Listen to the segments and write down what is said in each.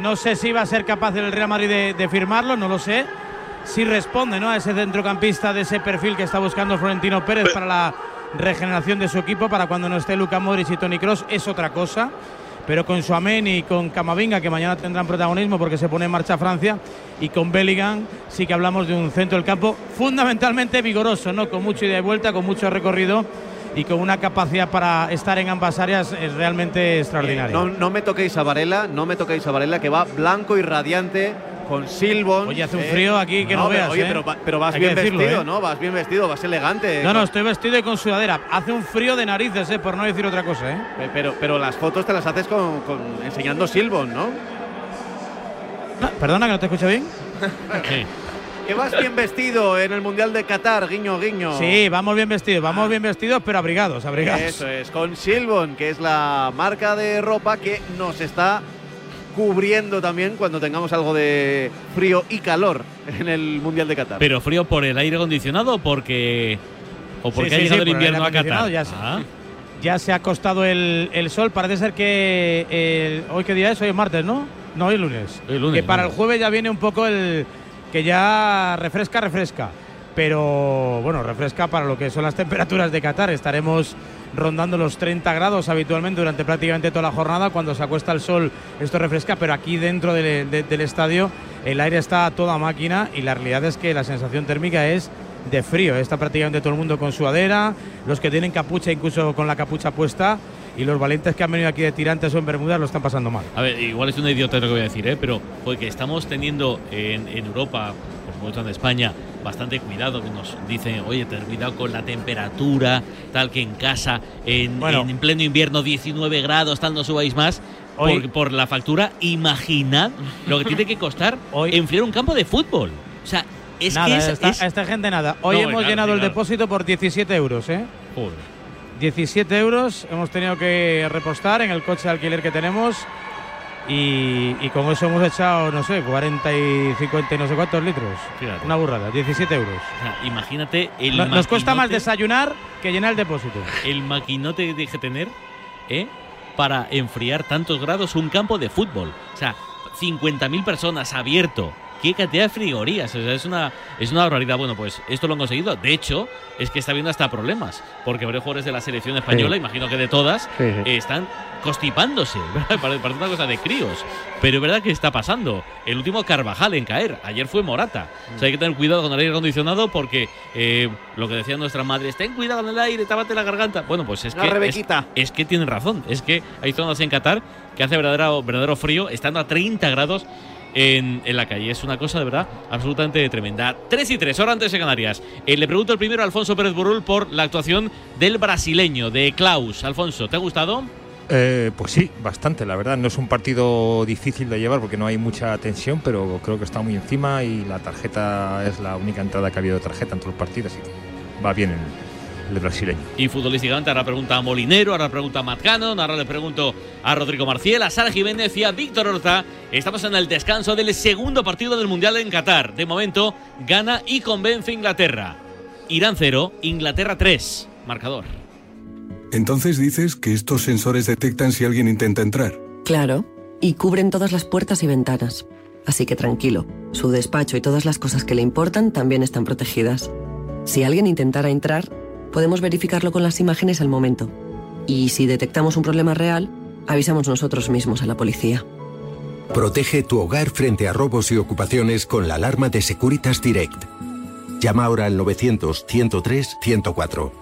No sé si va a ser capaz el Real Madrid de, de firmarlo, no lo sé. Si responde ¿no? a ese centrocampista de ese perfil que está buscando Florentino Pérez para la regeneración de su equipo, para cuando no esté Luca Modric y Tony Cross, es otra cosa. Pero con Suamen y con Camavinga, que mañana tendrán protagonismo porque se pone en marcha Francia, y con Bellingham, sí que hablamos de un centro del campo fundamentalmente vigoroso, ¿no? Con mucho ida y vuelta, con mucho recorrido y con una capacidad para estar en ambas áreas es realmente extraordinaria. No, no me toquéis a Varela, no me toquéis a Varela, que va blanco y radiante con Silbon. Oye, hace un frío aquí que no, veas, Oye, ¿eh? pero, va- pero vas Hay bien decirlo, vestido, ¿eh? ¿no? Vas bien vestido, vas elegante. No, no, estoy vestido y con sudadera. Hace un frío de narices, ¿eh? por no decir otra cosa. ¿eh? Pe- Pero, pero las fotos te las haces con, con- enseñando Silbon, ¿no? Ah, Perdona que no te escucho bien. Que vas bien vestido en el Mundial de Qatar, guiño, guiño. Sí, vamos bien vestidos, vamos bien vestidos, pero abrigados, abrigados. Eso es, con Silbon, que es la marca de ropa que nos está cubriendo también cuando tengamos algo de frío y calor en el Mundial de Qatar. Pero frío por el aire acondicionado o porque. O porque Sí, ha sí, llegado sí, el por el invierno a Qatar. ya. Ah, Ya se ha acostado el, el sol. Parece ser que eh, hoy qué día es, hoy es martes, ¿no? No, hoy es lunes. Hoy es lunes, que para lunes. el jueves ya viene un poco el que ya refresca, refresca. Pero bueno, refresca para lo que son las temperaturas de Qatar. Estaremos rondando los 30 grados habitualmente durante prácticamente toda la jornada. Cuando se acuesta el sol, esto refresca, pero aquí dentro de- de- del estadio el aire está a toda máquina y la realidad es que la sensación térmica es de frío. Está prácticamente todo el mundo con sudadera, los que tienen capucha incluso con la capucha puesta y los valientes que han venido aquí de tirantes o en bermudas lo están pasando mal. A ver, igual es una idiota lo que voy a decir, ¿eh? pero porque estamos teniendo en, en Europa, por supuesto en España, bastante cuidado, que nos dicen, oye, ten cuidado con la temperatura, tal que en casa, en, Bueno. en pleno invierno 19 grados, tal, no subáis más. Hoy- por, por la factura, imaginad lo que tiene que costar Hoy- enfriar un campo de fútbol. O sea, es nada, que es, esta, es- a esta gente nada. Hoy No, hemos claro, llenado el depósito por 17 euros, ¿eh? Joder. 17 euros hemos tenido que repostar en el coche de alquiler que tenemos y, y con eso hemos echado, no sé, 40 y 50 y no sé cuántos litros. Fíjate. Una burrada, 17 euros. Imagínate el No- nos cuesta más desayunar que llenar el depósito. el maquinote que que tener ¿eh? para enfriar tantos grados un campo de fútbol. O sea, 50.000 personas abierto. ¿Qué cantidad de frigorías? O sea, es una, es una barbaridad. Bueno, pues esto lo han conseguido. De hecho, es que está habiendo hasta problemas. Porque varios jugadores de la selección española, imagino que de todas, Sí, sí. eh, están constipándose. Parece una cosa de críos. Pero es verdad que está pasando. El último Carvajal en caer. Ayer fue Morata. O sea, hay que tener cuidado con el aire acondicionado porque eh, lo que decían nuestras madres, ten cuidado con el aire, tábate la garganta. Bueno, pues es Una que es, Rebequita. es que tienen razón. Es que hay zonas en Qatar que hace verdadero, verdadero frío, estando a 30 grados en, en la calle. Es una cosa de verdad absolutamente tremenda. 3 y 3, hora antes de Canarias. Eh, le pregunto el primero a Alfonso Pérez Burul por la actuación del brasileño, de Klaus. Alfonso, ¿te ha gustado? Eh, pues sí, bastante, la verdad. No es un partido difícil de llevar porque no hay mucha tensión, pero creo que está muy encima y la tarjeta es la única entrada que ha habido de tarjeta en todos los partidos y va bien el, el brasileño. Y futbolísticamente, ahora pregunta a Molinero, ahora pregunta a Matt Cannon, ahora le pregunto a Rodrigo Marcial, a Sara Jiménez y a Víctor Horta. Estamos en el descanso del segundo partido del Mundial en Qatar. De momento, gana y convence Inglaterra. Irán 0, Inglaterra 3. Marcador. Entonces dices que estos sensores detectan si alguien intenta entrar. Claro, y cubren todas las puertas y ventanas. Así que tranquilo, su despacho y todas las cosas que le importan también están protegidas. Si alguien intentara entrar, podemos verificarlo con las imágenes al momento. Y si detectamos un problema real, avisamos nosotros mismos a la policía. Protege tu hogar frente a robos y ocupaciones con la alarma de Securitas Direct. Llama ahora al 900-103-104.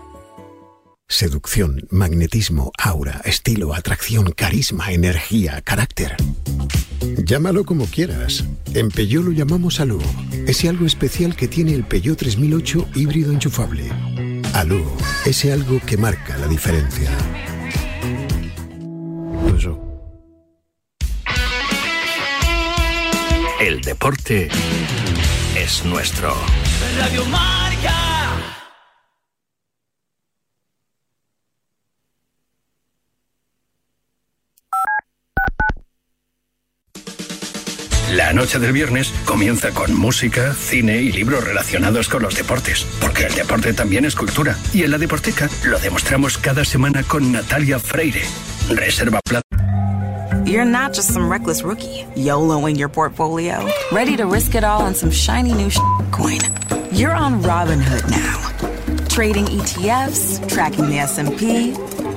Seducción, magnetismo, aura, estilo, atracción, carisma, energía, carácter. Llámalo como quieras. En Peugeot lo llamamos Alú. Ese algo especial que tiene el Peugeot 3008 híbrido enchufable. Alú, ese algo que marca la diferencia. El deporte es nuestro. Radio. La noche del viernes comienza con música, cine y libros relacionados con los deportes, porque el deporte también es cultura. Y en la Deporteca lo demostramos cada semana con Natalia Freire. Reserva plata. You're not just some reckless rookie, YOLOing your portfolio, ready to risk it all on some shiny new coin. You're on Robinhood now, trading ETFs, tracking the S&P,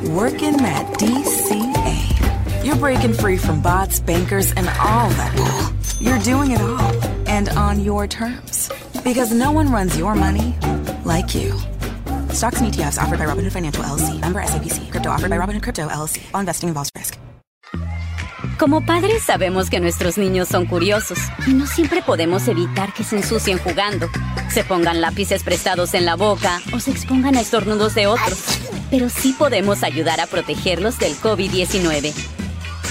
working that DCA. You're breaking free from bots, bankers, and all that bull. You're doing it all, and on your terms. Because no one runs your money like you. Stocks and ETFs offered by Robinhood Financial LLC. Member SIPC. Crypto offered by Robinhood Crypto LLC. All investing involves risk. Como padres sabemos que nuestros niños son curiosos y no siempre podemos evitar que se ensucien jugando, se pongan lápices prestados en la boca o se expongan a estornudos de otros. Pero sí podemos ayudar a protegerlos del COVID-19.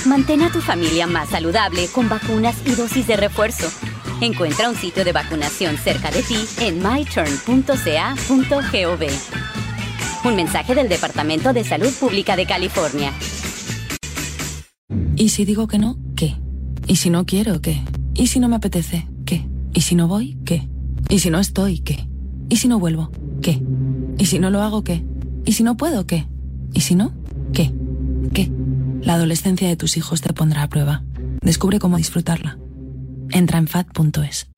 Mantén a tu familia más saludable con vacunas y dosis de refuerzo. Encuentra un sitio de vacunación cerca de ti en myturn.ca.gov. Un mensaje del Departamento de Salud Pública de California. ¿Y si digo que no? ¿Qué? ¿Y si no quiero? ¿Qué? ¿Y si no me apetece? ¿Qué? ¿Y si no voy? ¿Qué? ¿Y si no estoy? ¿Qué? ¿Y si no vuelvo? ¿Qué? ¿Y si no lo hago? ¿Qué? ¿Y si no puedo? ¿Qué? ¿Y si no? ¿Qué? ¿Qué? La adolescencia de tus hijos te pondrá a prueba. Descubre cómo disfrutarla. Entra en fat.es.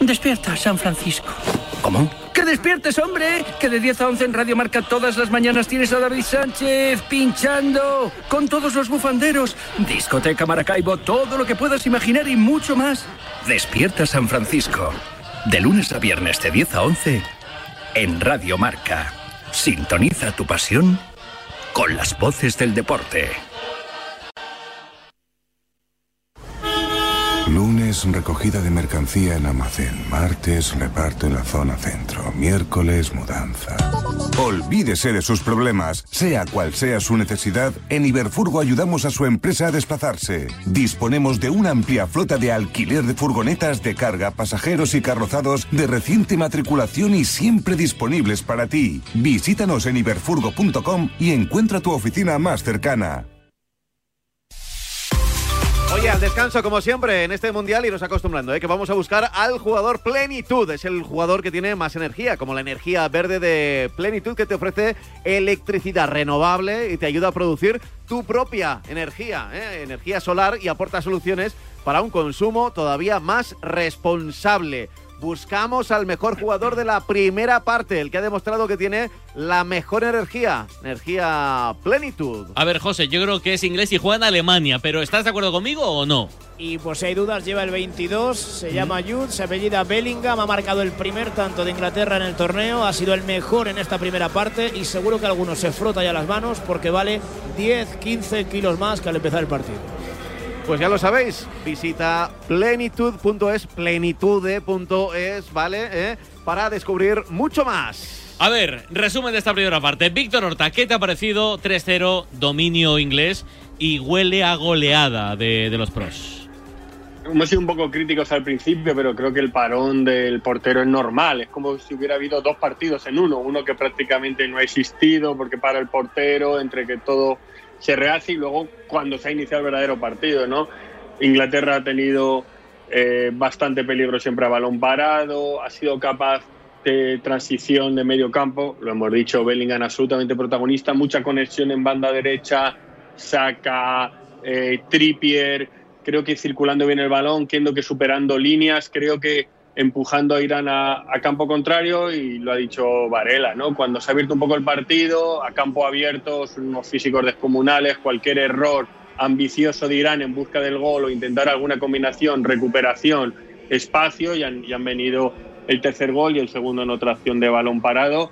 Despierta, San Francisco. ¿Cómo? ¡Que despiertes, hombre! Que de 10 a 11 en Radio Marca todas las mañanas tienes a David Sánchez pinchando con todos los bufanderos. Discoteca Maracaibo, todo lo que puedas imaginar y mucho más. Despierta San Francisco. De lunes a viernes de 10 a 11 en Radio Marca. Sintoniza tu pasión con las voces del deporte. Lunes, recogida de mercancía en almacén. Martes, reparto en la zona centro. Miércoles, mudanza. Olvídese de sus problemas. Sea cual sea su necesidad, en Iberfurgo ayudamos a su empresa a desplazarse. Disponemos de una amplia flota de alquiler de furgonetas de carga, pasajeros y carrozados de reciente matriculación y siempre disponibles para ti. Visítanos en iberfurgo.com y encuentra tu oficina más cercana. Al descanso, como siempre, en este mundial, iros acostumbrando, ¿eh? que vamos a buscar al jugador plenitud. Es el jugador que tiene más energía, como la energía verde de plenitud, que te ofrece electricidad renovable y te ayuda a producir tu propia energía, ¿eh? energía solar, y aporta soluciones para un consumo todavía más responsable. Buscamos al mejor jugador de la primera parte, el que ha demostrado que tiene la mejor energía, energía plenitud. A ver, José, yo creo que es inglés y juega en Alemania, pero ¿estás de acuerdo conmigo o no? Y pues si hay dudas, lleva el 22, se llama Jude, se apellida Bellingham, ha marcado el primer tanto de Inglaterra en el torneo, ha sido el mejor en esta primera parte y seguro que algunos se frota ya las manos porque vale 10, 15 kilos más que al empezar el partido. Pues ya lo sabéis, visita plenitud.es, plenitude.es, ¿vale? ¿Eh? Para descubrir mucho más. A ver, resumen de esta primera parte. Víctor Horta, ¿qué te ha parecido 3-0 dominio inglés y huele a goleada de, de los pros? Hemos sido un poco críticos al principio, pero creo que el parón del portero es normal. Es como si hubiera habido dos partidos en uno. Uno que prácticamente no ha existido porque para el portero, entre que todo se rehace y luego cuando se ha iniciado el verdadero partido, ¿no? Inglaterra ha tenido eh, bastante peligro siempre a balón parado, ha sido capaz de transición de medio campo, lo hemos dicho, Bellingham absolutamente protagonista, mucha conexión en banda derecha, saca eh, Trippier, creo que circulando bien el balón, creo que superando líneas, creo que empujando a Irán a, campo contrario y lo ha dicho Varela, ¿no? Cuando se ha abierto un poco el partido, a campo abierto, unos físicos descomunales, cualquier error ambicioso de Irán en busca del gol o intentar alguna combinación, recuperación, espacio y han, y han venido el tercer gol y el segundo en otra acción de balón parado.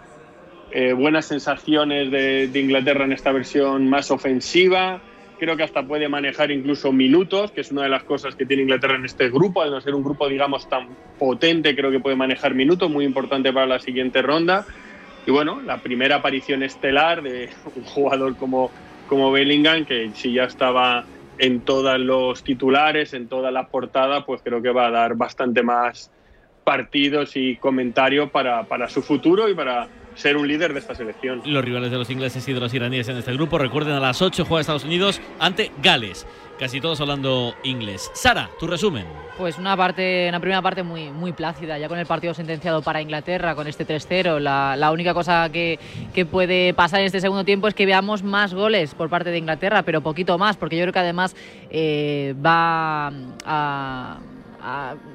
Eh, buenas sensaciones de Inglaterra en esta versión más ofensiva, creo que hasta puede manejar incluso minutos, que es una de las cosas que tiene Inglaterra en este grupo, al no ser un grupo, digamos, tan potente, creo que puede manejar minutos, muy importante para la siguiente ronda. Y bueno, la primera aparición estelar de un jugador como, como Bellingham, que si ya estaba en todos los titulares, en toda la portada, pues creo que va a dar bastante más partidos y comentarios para, para su futuro y para ser un líder de esta selección. Los rivales de los ingleses y de los iraníes en este grupo, recuerden a las 8 juega Estados Unidos ante Gales. Casi todos hablando inglés. Sara, tu resumen. Pues una parte, una primera parte muy, muy plácida, ya con el partido sentenciado para Inglaterra, con este 3-0. La, la, única cosa que, que, puede pasar en este segundo tiempo es que veamos más goles por parte de Inglaterra, pero poquito más, porque yo creo que además eh, va a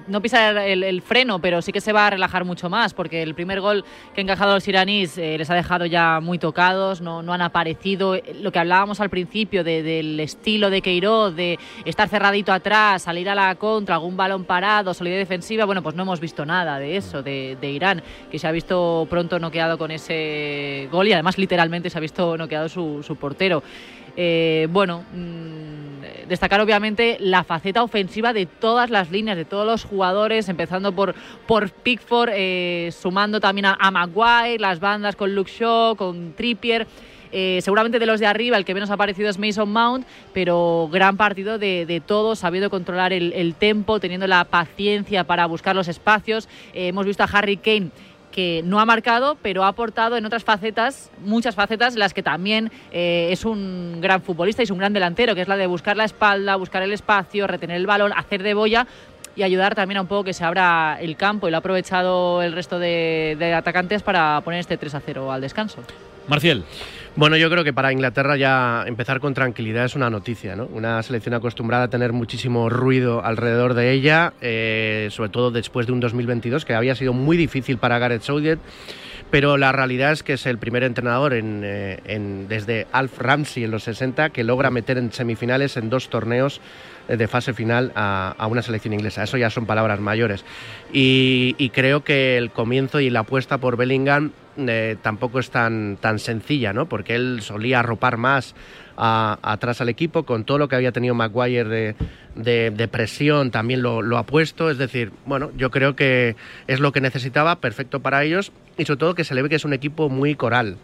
no pisar el, freno, pero sí que se va a relajar mucho más, porque el primer gol que han encajado los iraníes eh, les ha dejado ya muy tocados, no, no han aparecido. Lo que hablábamos al principio del estilo de Queiroz, de estar cerradito atrás, salir a la contra, algún balón parado, solidez defensiva, bueno, pues no hemos visto nada de eso, de, Irán, que se ha visto pronto noqueado con ese gol y además literalmente se ha visto noqueado su, su portero. Eh, bueno, mm, destacar obviamente la faceta ofensiva de todas las líneas, de todos los jugadores, empezando por, por Pickford, eh, sumando también a, Maguire, las bandas con Luke Shaw, con Trippier. Eh, seguramente de los de arriba el que menos ha aparecido es Mason Mount, pero gran partido de, todos, sabiendo controlar el, el, tempo, teniendo la paciencia para buscar los espacios. hemos visto a Harry Kane que no ha marcado, pero ha aportado en otras facetas, muchas facetas, las que también eh, es un gran futbolista y es un gran delantero, que es la de buscar la espalda, buscar el espacio, retener el balón, hacer de boya y ayudar también a un poco que se abra el campo y lo ha aprovechado el resto de, atacantes para poner este 3 a 0 al descanso. Marcial. Bueno, yo creo que para Inglaterra ya empezar con tranquilidad es una noticia, ¿no? Una selección acostumbrada a tener muchísimo ruido alrededor de ella, eh, sobre todo después de un 2022 que había sido muy difícil para Gareth Southgate pero la realidad es que es el primer entrenador eh, en, desde Alf Ramsey en los 60 que logra meter en semifinales en dos torneos eh, de fase final a, una selección inglesa. Eso ya son palabras mayores. Y, creo que el comienzo y la apuesta por Bellingham eh, tampoco es tan, tan sencilla, ¿no? Porque él solía arropar más atrás al equipo, con todo lo que había tenido Maguire de, presión también lo, ha puesto. Es decir, bueno, yo creo que es lo que necesitaba, perfecto para ellos, y sobre todo que se le ve que es un equipo muy coral.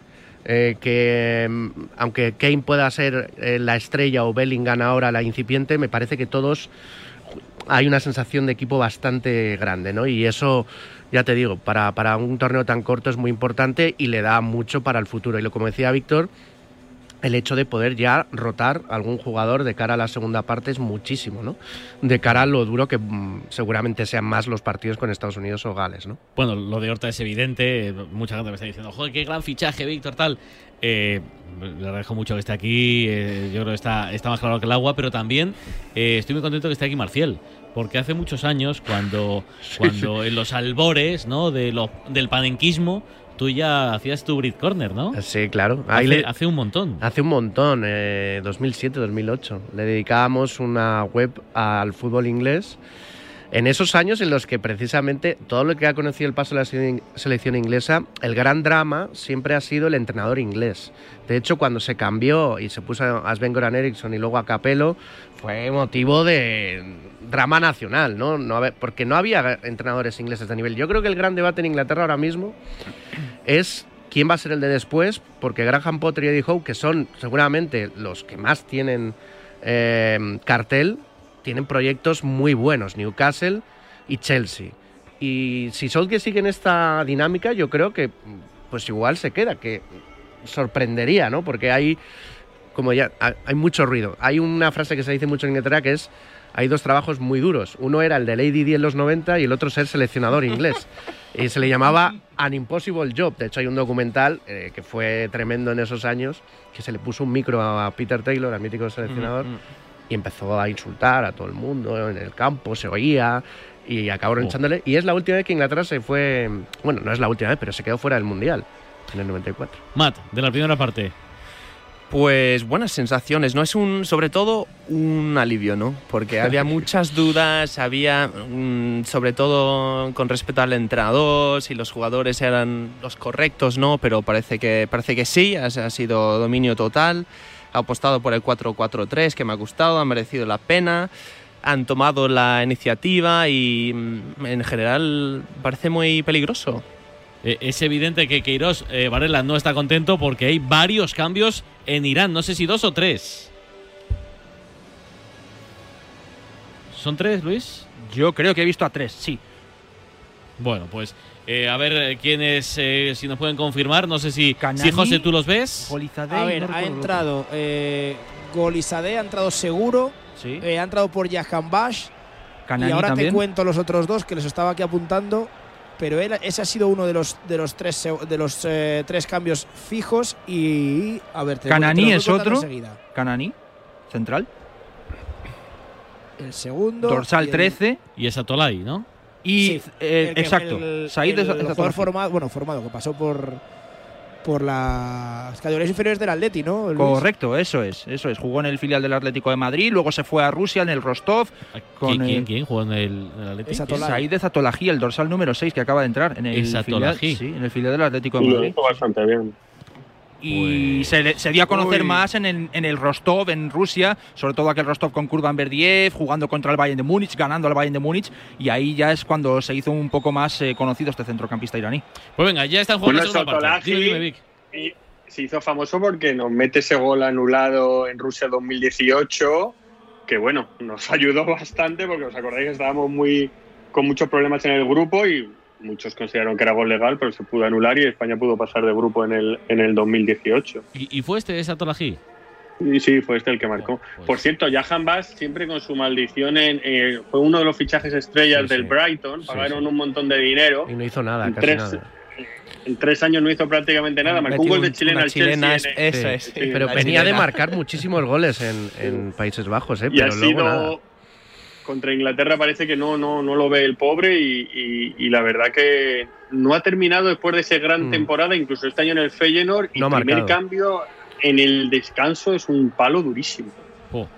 Eh, que mm, aunque Kane pueda ser eh, la estrella o Bellingham ahora la incipiente, me parece que todos hay una sensación de equipo bastante grande, ¿no? Y eso, ya te digo, para, para un torneo tan corto es muy importante y le da mucho para el futuro. Y lo como decía Víctor, el hecho de poder ya rotar algún jugador de cara a la segunda parte es muchísimo, ¿no? De cara a lo duro que mm, seguramente sean más los partidos con Estados Unidos o Gales, ¿no? Bueno, lo de Horta es evidente, mucha gente me está diciendo, joder, qué gran fichaje, Víctor, tal. Eh, le agradezco mucho que esté aquí, eh, yo creo que está, está más claro que el agua, pero también eh, estoy muy contento que esté aquí Marcial, porque hace muchos años, cuando, cuando en los albores ¿no? de lo, del panenquismo, tú ya hacías tu Brit Corner, ¿no? Sí, claro. Hace, un montón. Hace un montón, eh, 2007, 2008. Le dedicábamos una web al fútbol inglés. En esos años en los que precisamente todo lo que ha conocido el paso de la selección inglesa, el gran drama siempre ha sido el entrenador inglés. De hecho, cuando se cambió y se puso a Sven Goran Eriksson y luego a Capello, fue motivo de drama nacional, ¿no? no porque no había entrenadores ingleses de nivel. Yo creo que el gran debate en Inglaterra ahora mismo es quién va a ser el de después, porque Graham Potter y Eddie Howe, que son seguramente los que más tienen eh, cartel, tienen proyectos muy buenos, Newcastle y Chelsea. Y si Solskjaer sigue en esta dinámica, yo creo que pues igual se queda, que sorprendería, ¿no? Porque hay como ya hay mucho ruido. Hay una frase que se dice mucho en Inglaterra que es hay dos trabajos muy duros. Uno era el de Lady Di en los 90 y el otro ser seleccionador inglés. Y se le llamaba An Impossible Job. De hecho, hay un documental eh, que fue tremendo en esos años, que se le puso un micro a Peter Taylor, al mítico seleccionador, mm, mm. Y empezó a insultar a todo el mundo en el campo, se oía y acabaron oh. echándole. Y es la última vez que Inglaterra se fue, bueno, no es la última vez, pero se quedó fuera del Mundial en el 94. Matt, de la primera parte. Pues buenas sensaciones, ¿no? Es un, sobre todo un alivio, ¿no? Porque había muchas dudas, había, mm, sobre todo con respecto al entrenador, si los jugadores eran los correctos, ¿no? Pero parece que, parece que sí, ha, ha sido dominio total. Ha apostado por el 4-4-3, que me ha gustado, ha merecido la pena. Han tomado la iniciativa y mm, en general parece muy peligroso. Eh, es evidente que Queiroz eh, Varela no está contento porque hay varios cambios en Irán. No sé si dos o tres. ¿Son tres, Luis? Yo creo que he visto a tres, sí. Bueno, pues eh, a ver eh, quiénes, eh, si nos pueden confirmar. No sé si, Canani, si José, tú los ves. Golizadeh A y ver, no ha entrado eh, Golizadeh, ha entrado seguro. Sí. eh, ha entrado por Jahan Bash. Canani y ahora también. te cuento los otros dos que les estaba aquí apuntando. Pero él, ese ha sido uno de los de los tres de los eh, tres cambios fijos y a ver te voy- te Canani voy es otro. enseguida. Canani, central. El segundo Dorsal y el- 13. Y es Atolai, ¿no? Y Sí, eh, el exacto, el- Said el es- jugador formado, bueno, formado que pasó por por las categorías inferiores del Atleti, ¿no? Luis? Correcto, eso es, eso es. Jugó en el filial del Atlético de Madrid, luego se fue a Rusia en el Rostov. Con ¿Quién, quién, el- quién jugó en el, en el Atleti? Said de Zatolají, el dorsal número 6 que acaba de entrar en el filial, sí, en el filial del Atlético de Y lo Madrid. hizo bastante bien. Y se, le- se dio a conocer Uy. más en el, en el Rostov, en Rusia, sobre todo aquel Rostov con Kurban Berdiev, jugando contra el Bayern de Múnich, ganando al Bayern de Múnich, y ahí ya es cuando se hizo un poco más eh, conocido este centrocampista iraní. Pues venga, ya están jugando Bueno, la segunda parte. Se hizo famoso porque nos mete ese gol anulado en Rusia 2018, que bueno, nos ayudó bastante porque os acordáis que estábamos muy con muchos problemas en el grupo y muchos consideraron que era gol legal, pero se pudo anular y España pudo pasar de grupo en el, en el 2018. ¿Y, y fue este esa Atolagi? Y sí, fue este el que marcó. Por cierto, Jahan Bass siempre con su maldición en, eh, fue uno de los fichajes estrellas Sí, del sí. Brighton, pagaron sí. un montón de dinero. Y no hizo nada, En casi tres, nada. en tres años no hizo prácticamente nada, marcó un gol de chilena al Chelsea. es- en- eso es, sí, pero venía de marcar muchísimos goles en, en Países Bajos, ¿eh? Y pero ha luego nada. Contra Inglaterra parece que no, no, no lo ve el pobre y, y- y la verdad que no ha terminado después de esa gran Mm. temporada, incluso este año en el Feyenoord y No primer marcado. cambio en el descanso es un palo durísimo.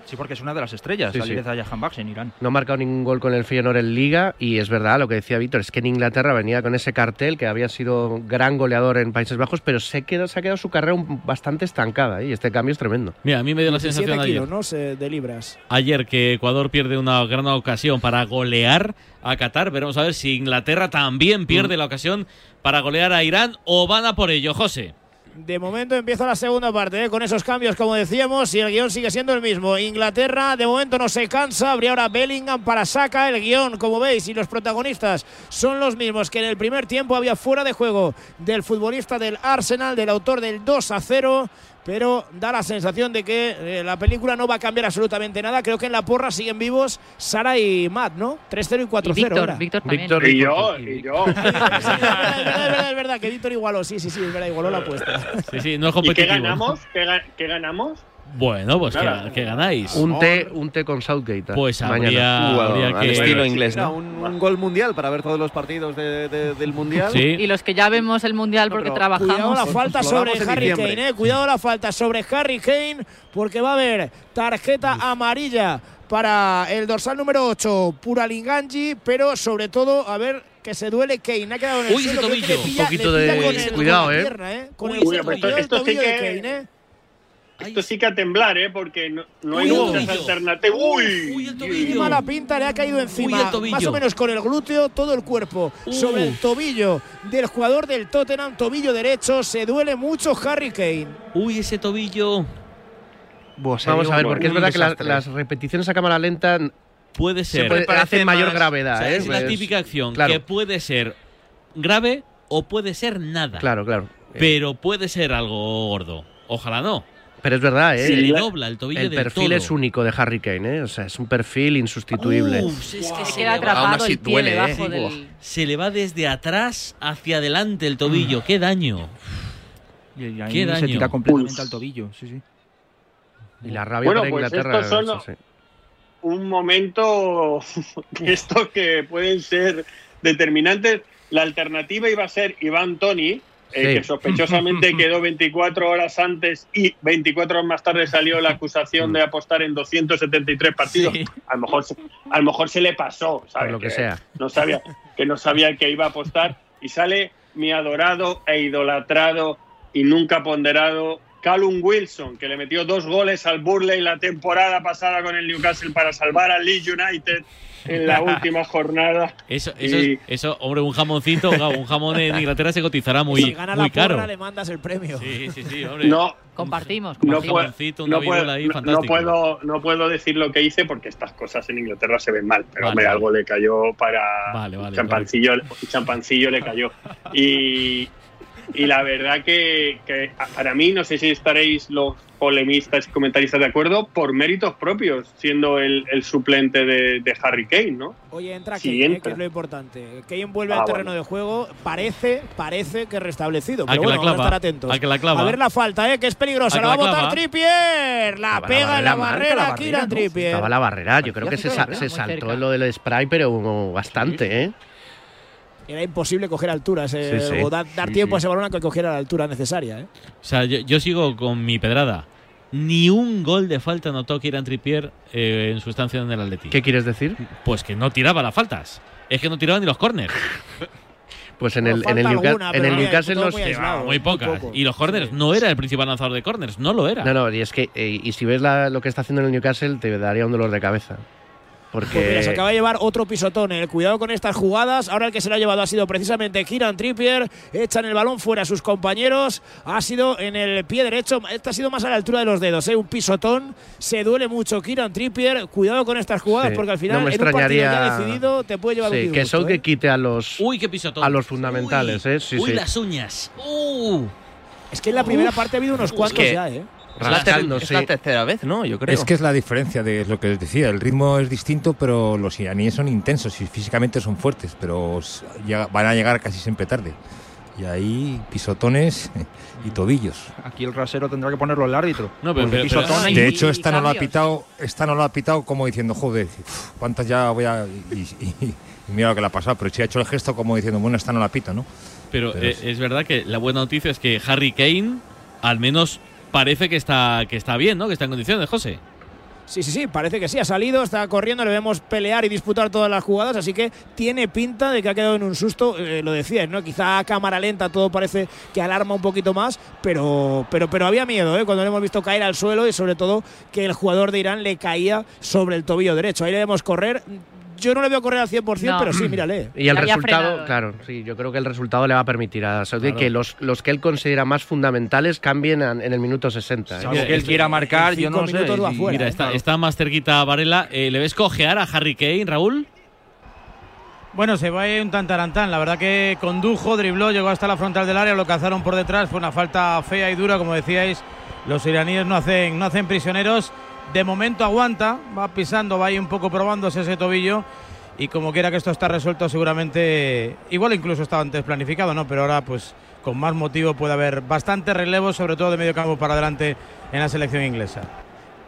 Sí, porque es una de las estrellas, Sí, Jahanbakhsh en Irán. No ha marcado ningún gol con el Feyenoord en Liga y es verdad lo que decía Víctor, es que en Inglaterra venía con ese cartel que había sido gran goleador en Países Bajos, pero se, quedó, se ha quedado su carrera un- bastante estancada ¿eh? y este cambio es tremendo. Mira, a mí me dio la 17 sensación ayer. de libras. Ayer que Ecuador pierde una gran ocasión para golear a Qatar. Veremos a ver si Inglaterra también pierde la ocasión para golear a Irán o van a por ello, José. De momento empieza la segunda parte, ¿eh? con esos cambios, como decíamos, y el guion sigue siendo el mismo. Inglaterra de momento no se cansa, habría ahora Bellingham para saca el guion, como veis, y los protagonistas son los mismos que en el primer tiempo había fuera de juego del futbolista del Arsenal, del autor del 2 a 0. Pero da la sensación de que eh, la película no va a cambiar absolutamente nada. Creo que en la porra siguen vivos Sara y Matt, ¿no? 3-0 y 4-0. Víctor. Víctor también. Víctor Y yo, y yo. Es verdad, es verdad, es verdad que Víctor igualó, sí, sí, sí, es verdad, igualó la apuesta. Sí, sí, no es ¿Y qué competitivo. ganamos? ¿Qué, ga- qué ganamos? Bueno, pues que, que ganáis. Un té, un té con Southgate. ¿eh? Pues mañana. habría, habría al que. estilo inglés, Mira, un, un gol mundial para ver todos los partidos de- de- del mundial. Y los que ya vemos el mundial porque trabajamos. Cuidado la falta Lo sobre Harry diciembre. Kane, eh. Cuidado la falta sobre Harry Kane, porque va a haber tarjeta amarilla para el dorsal número 8, Puralinganji, pero sobre todo, a ver que se duele Kane. Ha quedado en el Uy, ese suelo, que tobillo. le pilla- Un poquito le pilla de- con el- cuidado, eh. eh. Con Uy, el, pero tobillo esto- el sí tobillo de que- Kane, eh. Esto sí que a temblar, ¿eh? Porque no, no hay muchas alternativas. ¡Uy! Uy, el tobillo. mala pinta le ha caído encima, Uy, el tobillo. más o menos con el glúteo, todo el cuerpo, Uh. sobre el tobillo del jugador del Tottenham, tobillo derecho, se duele mucho Harry Kane. Uy, ese tobillo. Vamos a ver, porque es verdad que las, repeticiones a cámara lenta Puede ser. puede- parece hacen mayor más- gravedad. O sea, ¿eh? es la Pues- típica acción claro. que puede ser grave o puede ser nada. Claro, claro. Pero puede ser algo gordo. Ojalá no. Pero es verdad, ¿eh? Se le la- dobla el tobillo el del perfil todo. es único de Harry Kane, ¿eh? O sea, es un perfil insustituible. Uf, es que Se se, queda le va, atrapado aún así el pie duele, ¿eh? debajo del. se le va desde atrás hacia adelante el tobillo. ¡Qué daño! Y, y ahí Qué se daño. tira completamente Uf. al tobillo, sí, sí. Y la rabia Bueno, para pues Inglaterra. estos son- sí, sí. un momento de estos que pueden ser determinantes. La alternativa iba a ser Iván Tony, eh, Sí. que sospechosamente quedó 24 horas antes y 24 horas más tarde salió la acusación de apostar en 273 partidos. Sí. A, lo mejor, se- a lo mejor se le pasó, ¿sabes? Lo que sea. No sabía, que no sabía que iba a apostar. Y sale mi adorado e idolatrado y nunca ponderado Callum Wilson, que le metió dos goles al Burley la temporada pasada con el Newcastle para salvar al Leeds United en la última jornada. Eso, eso, Y- eso, hombre, un jamoncito, un jamón en Inglaterra se cotizará muy, si gana muy la porra, caro. le mandas el premio. Sí, sí, sí, hombre. No, Compartimos. no, Un puedo, jamoncito, una no, puedo, viruela ahí, no- no fantástico. puedo, no puedo decir lo que hice porque estas cosas en Inglaterra se ven mal. Pero Vale, hombre, vale. algo le cayó para Vale, vale, champancillo, champancillo le cayó. Y, y la verdad que, que a- para mí, no sé si estaréis los polemistas y comentaristas de acuerdo, por méritos propios, siendo el, el suplente de, de Harry Kane, ¿no? Oye, entra Sí, Kane, eh, entra. que es lo importante. Kane vuelve Ah, al terreno bueno. de juego. Parece, parece que restablecido. Pero que la bueno, vamos a estar atentos. al que la clava. A ver la falta, eh, que es peligrosa. La va a la botar. Trippier. La Estaba pega en la marca, barrera, la Kieran. Trippier. Estaba la barrera. Yo creo que se, se saltó lo del spray, pero bastante, ¿eh? Era imposible coger alturas eh, Sí, sí. o dar, dar Sí, tiempo sí. a ese balón a que cogiera la altura necesaria. ¿eh? O sea, yo, yo sigo con mi pedrada. Ni un gol de falta anotó Kieran Trippier eh, en su estancia en el Atleti. ¿Qué quieres decir? Pues que no tiraba las faltas. Es que no tiraba ni los corners. Pues en Bueno, el, en el, alguna, en Newcastle muy aislado, muy pocas. Y los corners no era el principal lanzador de corners, no lo era. No, no, y es que. eh, y si ves la- lo que está haciendo en el Newcastle, te daría un dolor de cabeza. Porque. Pues mira, se acaba de llevar otro pisotón. El cuidado con estas jugadas. Ahora el que se lo ha llevado ha sido precisamente Kieran Trippier. Echan el balón fuera a sus compañeros. Ha sido en el pie derecho. Este ha sido más a la altura de los dedos. ¿eh? Un pisotón. Se duele mucho Kieran Trippier. Cuidado con estas jugadas Sí. porque al final No me en un partido extrañaría- ya decidido te puede llevar Sí, un que son que ¿eh? quite a los. Uy, qué pisotón. A los fundamentales, ¿eh? Sí, Uy, sí. las uñas. Uh. Es que en la primera Uf. parte ha habido unos Es cuantos que- ya, ¿eh? Es la, ter- es la tercera vez, ¿no? Yo creo. Es que es la diferencia de lo que les decía. El ritmo es distinto, pero los iraníes son intensos y físicamente son fuertes, pero van a llegar casi siempre tarde. Y ahí pisotones y tobillos. Aquí el rasero tendrá que ponerlo el árbitro. No, pero- pero- pero- De hecho, esta no lo ha pitado, esta no lo ha pitado como diciendo, joder, cuántas ya voy a. Y, y- y mira lo que le ha pasado, pero sí ha hecho el gesto como diciendo, bueno, esta no la pito, ¿no? Pero, Pero eh, es verdad que la buena noticia es que Harry Kane al menos parece que está, que está bien, ¿no? Que está en condiciones, José. Sí, sí, sí, parece que sí, ha salido, está corriendo, le vemos pelear y disputar todas las jugadas, así que tiene pinta de que ha quedado en un susto, eh, lo decías, ¿no? Quizá a cámara lenta todo parece que alarma un poquito más, pero, pero, pero había miedo, ¿eh? Cuando le hemos visto caer al suelo y sobre todo que el jugador de Irán le caía sobre el tobillo derecho. Ahí le vemos correr. Yo no le veo correr al 100%, No. pero sí, mírale. Y el resultado, frenado, ¿eh? claro, sí, yo creo que el resultado le va a permitir a Saudi Claro. que los, los que él considera más fundamentales cambien en, en el minuto 60. ¿eh? Salvo que él quiera marcar, yo no sé. y- Mira, está, está más cerquita Varela. Eh, ¿Le ves cojear a Harry Kane, Raúl? Bueno, se va ahí un tantarantán. La verdad que condujo, dribló, llegó hasta la frontal del área, lo cazaron por detrás. Fue una falta fea y dura, como decíais. Los iraníes no hacen, no hacen prisioneros. De momento aguanta, va pisando, va ahí un poco probándose ese tobillo. Y como quiera que esto está resuelto, seguramente. Igual incluso estaba antes planificado, ¿no? Pero ahora, pues, con más motivo puede haber bastante relevo, sobre todo de medio campo para adelante en la selección inglesa.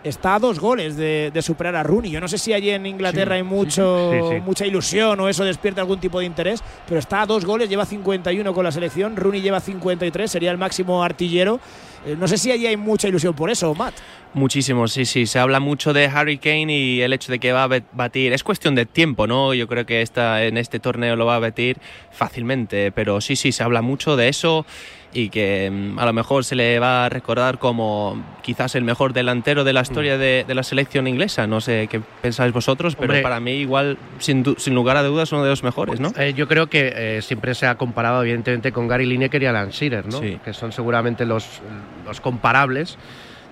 Está a dos goles de, de superar a Rooney. Yo no sé si allí en Inglaterra Sí, hay mucho, sí, sí. mucha ilusión o eso despierta algún tipo de interés, pero está a dos goles, lleva 51 con la selección, Rooney lleva 53, sería el máximo artillero. Eh, no sé si allí hay mucha ilusión por eso, Matt. Muchísimo, sí, sí. Se habla mucho de Harry Kane y el hecho de que va a batir. Es cuestión de tiempo, ¿no? Yo creo que esta, en este torneo lo va a batir fácilmente. Pero sí, sí, se habla mucho de eso y que mm, a lo mejor se le va a recordar como quizás el mejor delantero de la historia de, de la selección inglesa. No sé qué pensáis vosotros, pero Hombre. para mí igual, sin, sin lugar a dudas, uno de los mejores, ¿no? Eh, yo creo que eh, siempre se ha comparado, evidentemente, con Gary Lineker y Alan Shearer, ¿no? Sí. que son seguramente los, los comparables.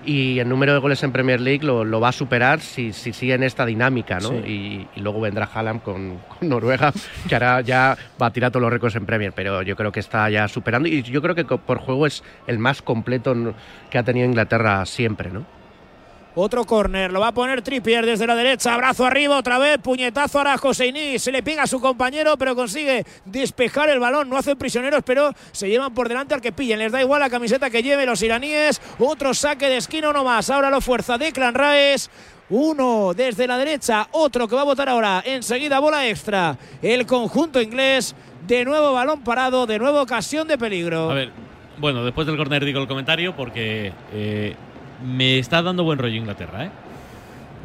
Y el número de goles en Premier League lo, lo va a superar si, si sigue en esta dinámica, ¿no? Sí. Y, y luego vendrá Haaland con, con Noruega, que ahora ya va a tirar todos los récords en Premier, pero yo creo que está ya superando. Y yo creo que por juego es el más completo que ha tenido Inglaterra siempre, ¿no? Otro córner, lo va a poner Trippier desde la derecha, brazo arriba otra vez, puñetazo a Hosseini, se le pega a su compañero, pero consigue despejar el balón, no hacen prisioneros, pero se llevan por delante al que pillen, les da igual la camiseta que lleve los iraníes, otro saque de esquina, uno más, ahora lo fuerza Declan Rice, uno desde la derecha, otro que va a votar ahora, enseguida bola extra, el conjunto inglés, de nuevo balón parado, de nuevo ocasión de peligro. A ver, bueno, después del corner digo el comentario porque eh, me está dando buen rollo Inglaterra, ¿eh?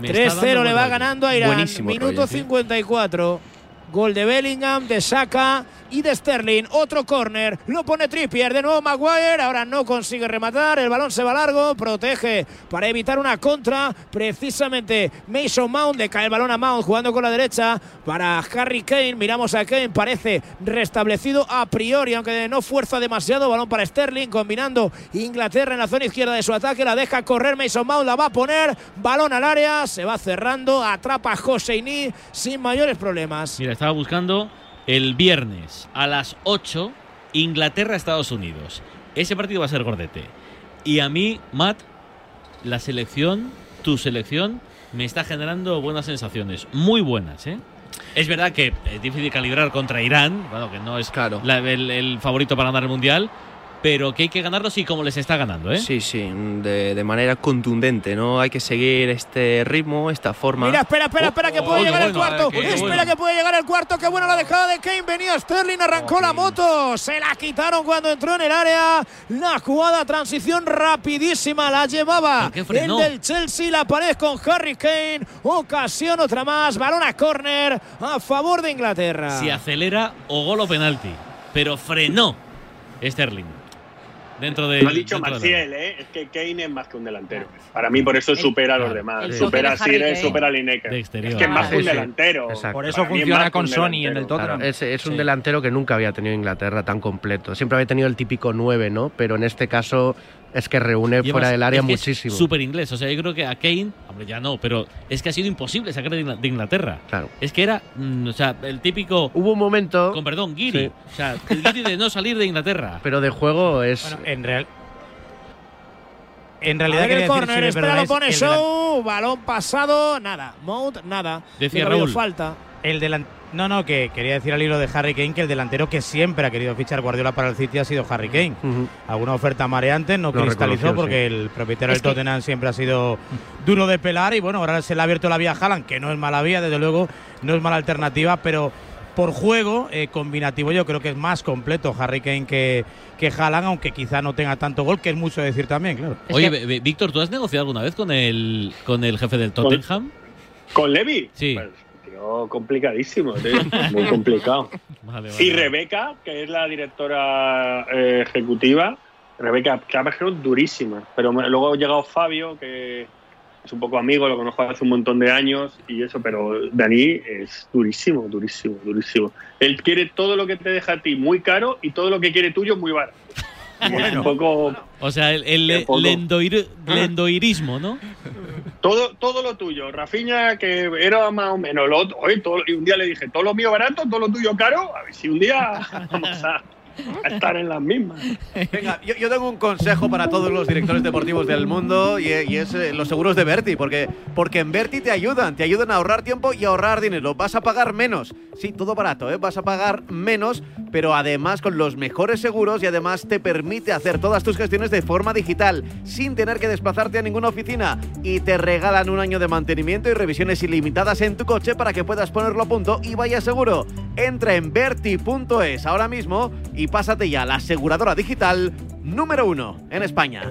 Me está dando 3-0 le va rollo. ganando a Irán. Buenísimo Minuto rollo, sí. 54. Gol de Bellingham, de Saka. y de Sterling. Otro córner, lo pone Trippier, de nuevo Maguire, ahora no consigue rematar, el balón se va largo, protege para evitar una contra, precisamente Mason Mount, le cae el balón a Mount jugando con la derecha para Harry Kane, miramos a Kane, parece restablecido a priori, aunque no fuerza demasiado, balón para Sterling, combinando Inglaterra en la zona izquierda de su ataque, la deja correr Mason Mount, la va a poner, balón al área, se va cerrando, atrapa a Joseini sin mayores problemas. Estaba buscando el viernes a las 8, Inglaterra-Estados Unidos. Ese partido va a ser gordete. Y a mí, Matt, la selección, tu selección, me está generando buenas sensaciones. Muy buenas, ¿eh? Es verdad que es difícil calibrar contra Irán, bueno, que no es la- el, el favorito para ganar el Mundial, pero que hay que ganarlos y como les está ganando, ¿eh? Sí, sí, de, de manera contundente, ¿no? Hay que seguir este ritmo, esta forma. Mira, espera, espera, espera, que Oh, puede qué llegar el cuarto. eh, espera bueno. que puede llegar el cuarto. Qué buena la dejada de Kane. Venía Sterling, arrancó la moto. Se la quitaron cuando entró en el área. La jugada, transición rapidísima, la llevaba el del Chelsea. La pared con Harry Kane. Ocasión otra más. Balón a córner a favor de Inglaterra. Si acelera o gol o penalti. Pero frenó Sterling. Dentro de. Lo ha dicho Marcial, ¿eh? es que Kane es más que un delantero. Para mí, por eso supera a los demás. el supera a Sire, supera a Lineker. De Es exterior. que es más que un delantero. Exacto. Por eso Para mí es funciona con Sony en el Tottenham. Claro, es, es un Sí. delantero que nunca había tenido Inglaterra tan completo. Siempre había tenido el típico 9, ¿no? Pero en este caso es que reúne Y fuera del área es que muchísimo. Súper inglés. O sea, yo creo que a Kane, hombre, ya no, pero es que ha sido imposible sacar de Ingl- de Inglaterra. Claro. Es que era, mm, o sea, el típico. Hubo un momento. Con perdón, Giri. Sí. O sea, el Giri de no salir de Inglaterra. Pero de juego es. Bueno, en real. En realidad el me espera, lo pone Show, balón pasado, nada. Mount, nada. Decía Raúl. falta. El delan- No, no, que quería decir al hilo de Harry Kane que el delantero que siempre ha querido fichar Guardiola para el City ha sido Harry Kane. Alguna oferta mareante no Lo cristalizó porque sí. el propietario Es del que- Tottenham siempre ha sido duro de pelar y bueno, ahora se le ha abierto la vía a Haaland, que no es mala vía, desde luego no es mala alternativa, pero por juego eh, combinativo yo creo que es más completo Harry Kane que, que Haaland, aunque quizá no tenga tanto gol, que es mucho decir también, claro. Oye, Víctor, ¿tú has negociado alguna vez con el, con el jefe del Tottenham? ¿Con Levi? Sí. Pues, tío, complicadísimo, tío. Muy complicado. Vale, Y Rebeca, que es la directora eh, ejecutiva, Rebeca, que ha durísima. Pero luego ha llegado Fabio, que es un poco amigo, lo conozco hace un montón de años y eso, pero Dani es durísimo, durísimo, durísimo. Él quiere todo lo que te deja a ti muy caro y todo lo que quiere tuyo muy barato. Un poco O sea, el, lendoir- lendoirismo, ¿no? todo, todo lo tuyo. Rafiña, que era más o menos lo otro. Oye, todo- y un día le dije, todo lo mío barato, todo lo tuyo caro. A ver si un día vamos a, a estar en las mismas. Venga, yo, yo tengo un consejo para todos los directores deportivos del mundo y, y es eh, los seguros de Berti, porque, porque en Berti te ayudan, te ayudan a ahorrar tiempo y a ahorrar dinero. Vas a pagar menos. Sí, todo barato, ¿eh? vas a pagar menos, pero además con los mejores seguros y además te permite hacer todas tus gestiones de forma digital, sin tener que desplazarte a ninguna oficina. Y te regalan un año de mantenimiento y revisiones ilimitadas en tu coche para que puedas ponerlo a punto y vaya seguro. Entra en Berti.es ahora mismo y pásate ya a la aseguradora digital número uno en España.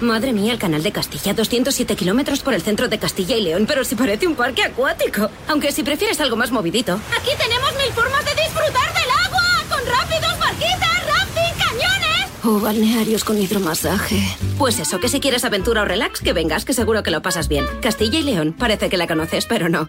Madre mía, el canal de Castilla, 207 kilómetros por el centro de Castilla y León, pero si parece un parque acuático. Aunque si prefieres algo más movidito. Aquí tenemos mil formas de disfrutar del agua, con rápidos, barquitas, rafting, cañones. O balnearios con hidromasaje. Pues eso, que si quieres aventura o relax, que vengas, que seguro que lo pasas bien. Castilla y León, parece que la conoces, pero no.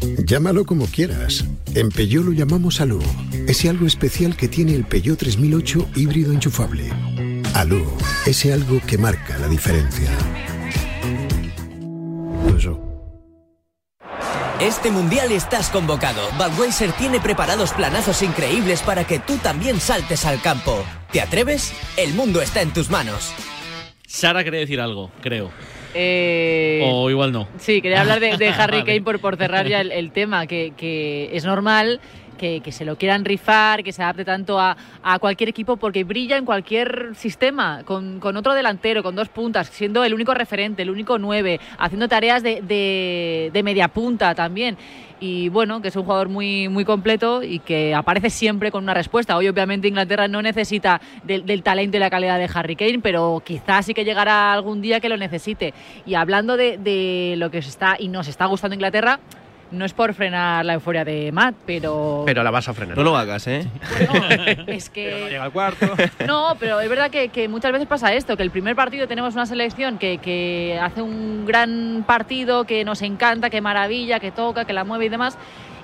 Llámalo como quieras. En Peugeot lo llamamos Alú. Ese algo especial que tiene el Peugeot 3008 híbrido enchufable. Alú, ese algo que marca la diferencia. Este mundial estás convocado. Budweiser tiene preparados planazos increíbles para que tú también saltes al campo. ¿Te atreves? El mundo está en tus manos. Sara quería decir algo, creo. Eh, O igual no. Sí, quería hablar de, de Harry. Kane por, por cerrar ya el, el tema, que, que es normal que, se lo quieran rifar, que se adapte tanto a, a cualquier equipo, porque brilla en cualquier sistema, con, con otro delantero, con dos puntas, siendo el único referente, el único nueve, haciendo tareas de, de, media punta también. Y bueno, que es un jugador muy, muy completo y que aparece siempre con una respuesta. Hoy, obviamente, Inglaterra no necesita del, talento y la calidad de Harry Kane, pero quizás sí que llegará algún día que lo necesite. Y hablando de, lo que está y nos está gustando Inglaterra, no es por frenar la euforia de Matt, pero. Pero la vas a frenar. No lo hagas, ¿eh? es que. Llega al cuarto. No, pero es verdad que, que muchas veces pasa esto, que el primer partido tenemos una selección que, que hace un gran partido, que nos encanta, que maravilla, que toca, que la mueve y demás.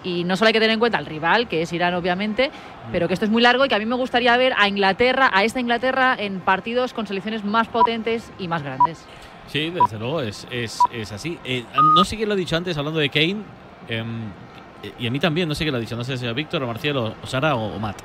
Y no solo hay que tener en cuenta al rival, que es Irán obviamente, pero que esto es muy largo y que a mí me gustaría ver a Inglaterra, a esta Inglaterra, en partidos con selecciones más potentes y más grandes. Sí, desde luego, es, es, es así. Eh, no sé quién lo ha dicho antes, hablando de Kane, em, y a mí también, no sé quién lo ha dicho, no sé si a Víctor, o Marcial, o o Sara, o, o Matt.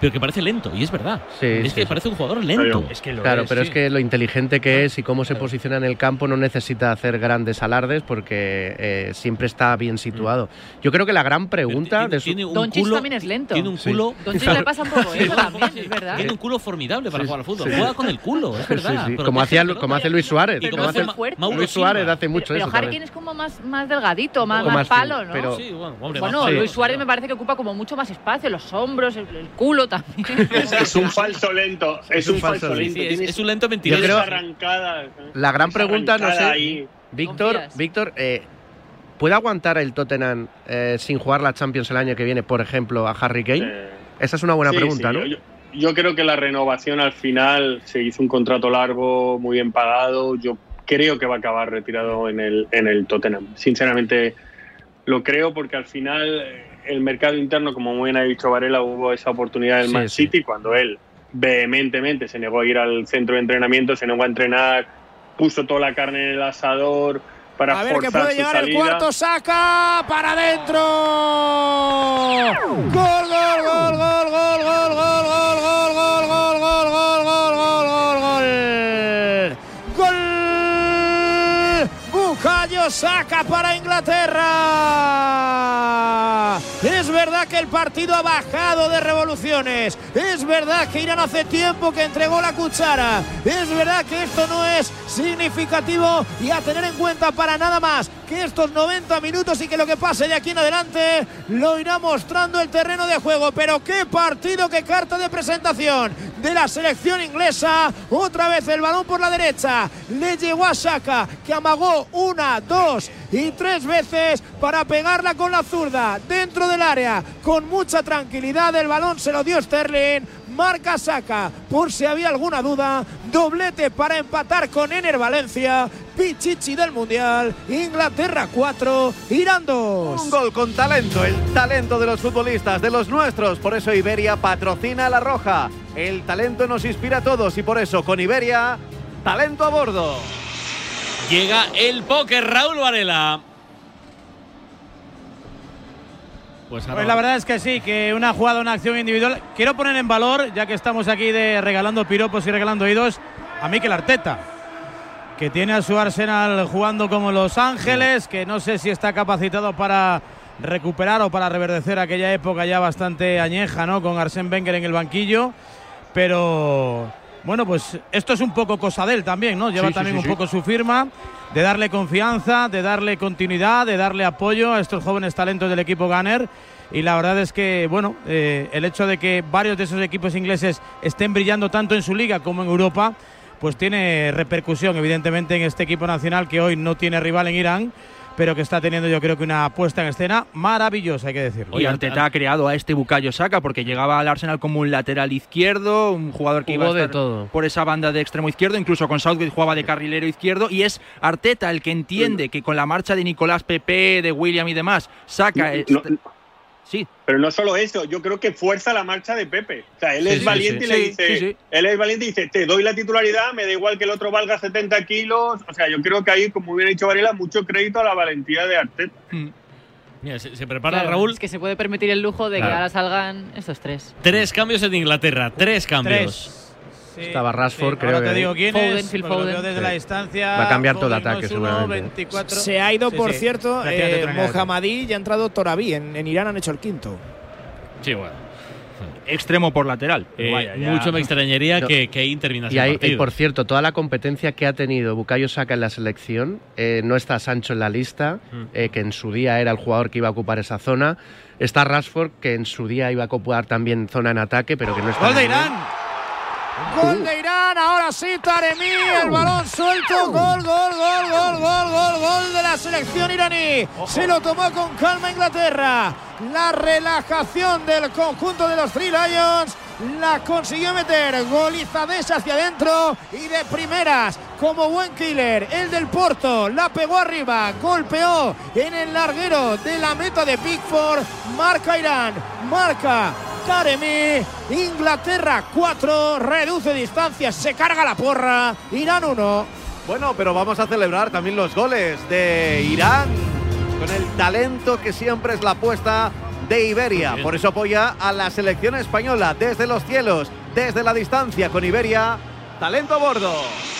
Pero que parece lento, y es verdad. Sí, es sí, que sí. parece un jugador lento. claro, pero es que lo inteligente que es y cómo se posiciona en el campo no necesita hacer grandes alardes porque eh, siempre está bien situado. Yo creo que la gran pregunta de su... culo- también es lento. Tiene un Sí. culo. Doncic le pasa un poco eso también, es verdad. Tiene un culo formidable para Sí, jugar al fútbol. sí. Juega con el culo, es verdad. sí, pero como, hacía, como hace Luis Suárez. Como hace Luis Suárez hace mucho Pero eso. También. Kane es como más, más delgadito, más, más palo, ¿no? pero- Sí, bueno, hombre, Bueno, más- Luis Suárez me parece que ocupa como mucho más espacio, los hombros, el, el también. Es, es un falso lento. Es, un falso lento. Sí, es- un lento mentiroso. Yo creo- arrancada. La gran pregunta, no sé, ahí. Víctor, Confías. Víctor, eh, ¿puede aguantar el Tottenham eh, sin jugar la Champions el año que viene, por ejemplo, a Harry Kane? Eh, Esa es una buena sí, pregunta, sí, ¿no? Yo, yo creo que la renovación al final se hizo un contrato largo, muy bien pagado. Yo creo que va a acabar retirado en el, en el Tottenham. Sinceramente, lo creo porque al final el mercado interno, como muy bien ha dicho Varela, hubo esa oportunidad del Sí, Man sí. City cuando él vehementemente se negó a ir al centro de entrenamiento, se negó a entrenar, puso toda la carne en el asador para A ver que puede llegar el cuarto, saca para adentro. Gol, gol, gol, gol, gol, gol, gol, gol, gol, gol, gol, gol, gol, gol, gol, gol, gol. Saca para Inglaterra. Es verdad que el partido ha bajado de revoluciones. Es verdad que Irán hace tiempo que entregó la cuchara. Es verdad que esto no es significativo y a tener en cuenta para nada más que estos 90 minutos y que lo que pase de aquí en adelante lo irá mostrando el terreno de juego. Pero qué partido, qué carta de presentación de la selección inglesa. Otra vez el balón por la derecha. Le llegó a Saka, que amagó una, dos y tres veces para pegarla con la zurda dentro del área. Con mucha tranquilidad el balón se lo dio Sterling. Marca Saka, por si había alguna duda. Doblete para empatar con Ener Valencia. Pichichi del Mundial. Inglaterra 4, Irán 2. Un gol con talento, el talento de los futbolistas, de los nuestros. Por eso Iberia patrocina a la Roja. El talento nos inspira a todos y por eso con Iberia, talento a bordo. Llega el póker, Raúl Varela. Pues, Pues la verdad es que sí, que una jugada, una acción individual. Quiero poner en valor, ya que estamos aquí de regalando piropos y regalando oídos, a Mikel Arteta, que tiene a su Arsenal jugando como Los Ángeles, que no sé si está capacitado para recuperar o para reverdecer aquella época ya bastante añeja, ¿no? Con Arsène Wenger en el banquillo, pero bueno, pues esto es un poco cosa de él también, ¿no? Lleva Sí, también sí, un poco su firma de darle confianza, de darle continuidad, de darle apoyo a estos jóvenes talentos del equipo Gunner. Y la verdad es que, bueno, eh, el hecho de que varios de esos equipos ingleses estén brillando tanto en su liga como en Europa, pues tiene repercusión, evidentemente, en este equipo nacional que hoy no tiene rival en Irán, pero que está teniendo, yo creo que una puesta en escena maravillosa, hay que decirlo. Y Arteta ha creado a este Bukayo Saka porque llegaba al Arsenal como un lateral izquierdo, un jugador que Jugó iba a de estar todo. por esa banda de extremo izquierdo, incluso con Southgate jugaba de carrilero izquierdo y es Arteta el que entiende que con la marcha de Nicolás Pepe, de William y demás, Saka No, este- Sí. Pero no solo eso, yo creo que fuerza la marcha de Pepe. O sea, él Sí, es sí, valiente sí. y le dice, sí, sí. él es valiente y dice, te doy la titularidad, me da igual que el otro valga 70 kilos. O sea, yo creo que ahí, como hubiera dicho Varela, mucho crédito a la valentía de Arteta. Mira, se, se prepara Claro, Raúl. Es que se puede permitir el lujo de que ahora salgan estos tres. Tres cambios en Inglaterra, tres cambios. Estaba Rashford, Sí, creo ahora que. te digo quién Foden, es, Phil Foden. desde Sí. la distancia. Va a cambiar todo el ataque, uno, seguramente. 24. Se ha ido, Sí, por sí. cierto, eh. Mohamadí y ha entrado Torabí. En, en Irán han hecho el quinto. Sí, bueno. Extremo por lateral. Eh, Vaya, mucho me extrañaría No. que, que Inter terminase Y partido. y por cierto, toda la competencia que ha tenido Bukayo Saka en la selección, eh, no está Sancho en la lista, Mm. eh, que en su día era el jugador que iba a ocupar esa zona. Está Rashford, que en su día iba a ocupar también zona en ataque, pero que no está. Gol de Irán. Gol de Irán, ahora sí Taremi, el balón suelto, gol, gol, gol, gol, gol, gol, gol de la selección iraní. Se lo tomó con calma Inglaterra. La relajación del conjunto de los Three Lions la consiguió meter. Golizades hacia adentro y de primeras, como buen killer, el del Porto la pegó arriba, golpeó en el larguero de la meta de Pickford. Marca Irán, marca Taremi, Inglaterra 4, reduce distancias, se carga la porra, Irán 1. Bueno, pero vamos a celebrar también los goles de Irán con el talento que siempre es la apuesta de Iberia. Por eso apoya a la selección española desde los cielos, desde la distancia con Iberia. Talento a bordo.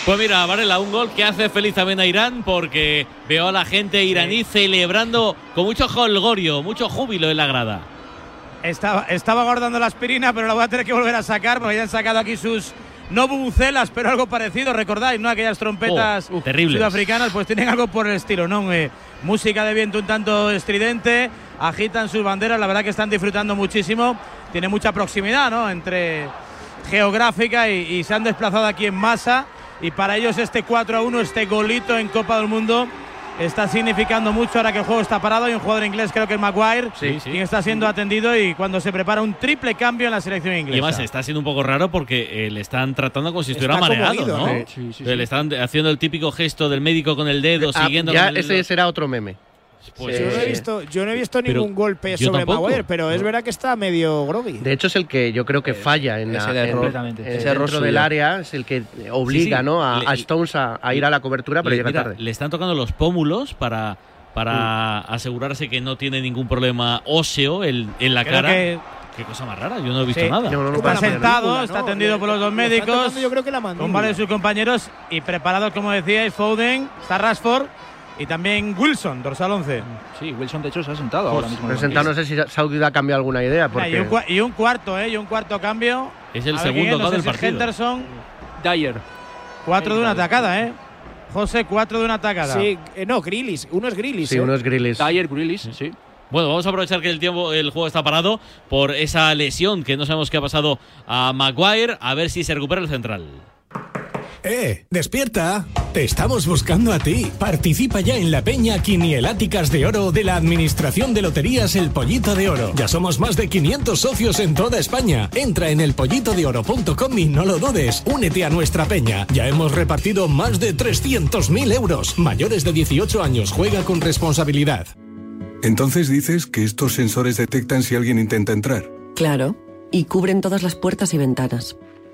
Pues mira, Varela, un gol que hace feliz también a Irán porque veo a la gente iraní celebrando con mucho holgorio, mucho júbilo en la grada. Estaba, estaba guardando la aspirina, pero la voy a tener que volver a sacar porque ya han sacado aquí sus. No bubucelas, pero algo parecido, recordáis, ¿no? Aquellas trompetas Oh, sudafricanas, pues tienen algo por el estilo, ¿no? Eh, música de viento un tanto estridente, agitan sus banderas, la verdad que están disfrutando muchísimo. Tiene mucha proximidad, ¿no? Entre geográfica y, y se han desplazado aquí en masa. Y para ellos este 4 a 1, este golito en Copa del Mundo, está significando mucho ahora que el juego está parado. Hay un jugador inglés, creo que es Maguire, Sí, sí. quien está siendo atendido y cuando se prepara un triple cambio en la selección Y inglesa. además está siendo un poco raro porque eh, le están tratando como si estuviera Está mareado, ¿no? ¿no? Sí, sí, Le sí. están haciendo el típico gesto del médico con el dedo, Ah, siguiendo ya con el- ese será otro meme. Pues, yo, no he visto, yo no he visto pero ningún golpe sobre tampoco. Maguire, pero es verdad que está medio groggy. De hecho, es el que yo creo que falla en, es la- el en- error. en- en- Ese error del suyo. área, es el que obliga Sí, sí. ¿no? a, Le- a Stones a, a ir a la cobertura, pero le, llega mira, tarde. le están tocando los pómulos para, para asegurarse que no tiene ningún problema óseo el- en la Creo cara. que- Qué cosa más rara, yo no he visto Sí. nada. está sentado, está atendido por los dos médicos. yo creo que la. Con varios de sus compañeros y preparados, como decíais, Foden, está Rashford y también Wilson, dorsal 11. Sí, Wilson de hecho se ha sentado ahora mismo. Presentado, no sé si Saudi ha cambiado alguna idea. Porque y, un, y un cuarto, ¿eh? Y un cuarto cambio. Es el segundo es, no sé del si es partido. Henderson. Dyer. Cuatro de una atacada, ¿eh? José, cuatro de una atacada. Sí, eh, no, Grillis. Uno es Grillis. ¿eh? Dyer, Grealish, sí. Bueno, vamos a aprovechar que el tiempo, el juego está parado por esa lesión que no sabemos qué ha pasado a Maguire, a ver si se recupera el central. ¡Eh! ¡Despierta! Te estamos buscando a ti. Participa ya en la peña Quinieláticas de Oro de la Administración de Loterías El Pollito de Oro. Ya somos más de 500 socios en toda España. Entra en elpollitodeoro.com y no lo dudes. Únete a nuestra peña. Ya hemos repartido más de 300.000 euros. Mayores de 18 años. Juega con responsabilidad. Entonces dices que estos sensores detectan si alguien intenta entrar. Claro, y cubren todas las puertas y ventanas.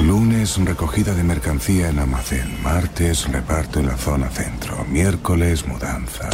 Lunes, recogida de mercancía en almacén. Martes, reparto en la zona centro. Miércoles, mudanza.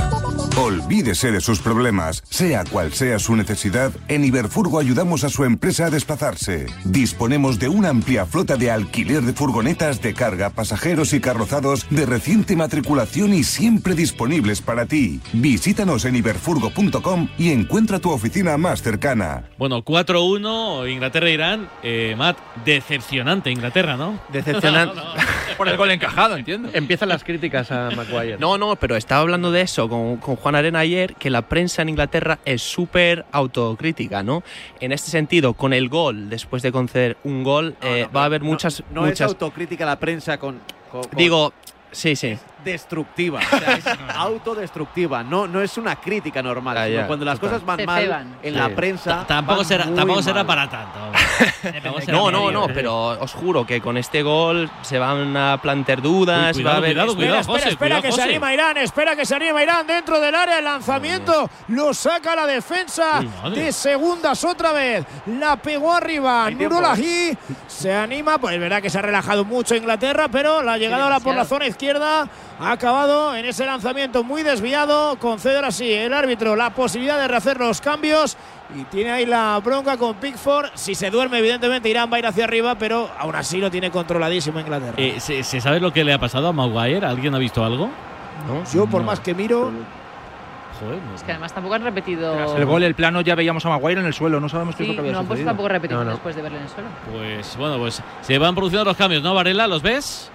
Olvídese de sus problemas. Sea cual sea su necesidad, en Iberfurgo ayudamos a su empresa a desplazarse. Disponemos de una amplia flota de alquiler de furgonetas de carga, pasajeros y carrozados de reciente matriculación y siempre disponibles para ti. Visítanos en iberfurgo.com y encuentra tu oficina más cercana. Bueno, 4-1, Inglaterra-Irán. Eh, Matt, decepcionante Inglaterra, ¿no? Decepcionante. Por el gol encajado, entiendo. Empiezan las críticas a Maguire. No, no, pero estaba hablando de eso con, con Juan Arena ayer, que la prensa en Inglaterra es súper autocrítica, ¿no? En este sentido, con el gol, después de conceder un gol, eh, va a haber muchas... No es muchas autocrítica la prensa con. con- con- Digo, sí, sí. Destructiva, o sea, es autodestructiva, no, no es una crítica normal, Ah, sino ya, cuando las total. cosas van Se mal ceban. en Sí. la prensa. Tampoco van será, muy tampoco será mal. para tanto. no, no, no, pero os juro que con este gol se van a plantear dudas, Uy, va a cuidado, haber... cuidado, Espera, cuidado, espera, José, espera, cuidado, que se José. anima Irán, espera que se anima Irán dentro del área, el lanzamiento lo saca la defensa Uy, madre. de segundas otra vez, la pegó arriba, Hay tiempo, Nurolahi se anima, pues es verdad que se ha relajado mucho Inglaterra, pero la llegada ahora por la zona izquierda ha acabado en ese lanzamiento muy desviado, concede ahora sí el árbitro la posibilidad de rehacer los cambios y tiene ahí la bronca con Pickford, si se duerme evidentemente Irán va a ir hacia arriba, pero aún así lo tiene controladísimo Inglaterra. Eh, ¿se, se sabe lo que le ha pasado a Maguire? ¿Alguien ha visto algo? Yo por No. más que miro, Joder, no. Es que además tampoco han repetido. El gol, el plano, ya veíamos a Maguire en el suelo. No sabemos qué es Sí, lo que había no han puesto sucedido. tampoco no. después de verlo en el suelo. Pues bueno, pues se van produciendo los cambios, ¿no, Varela? ¿Los ves?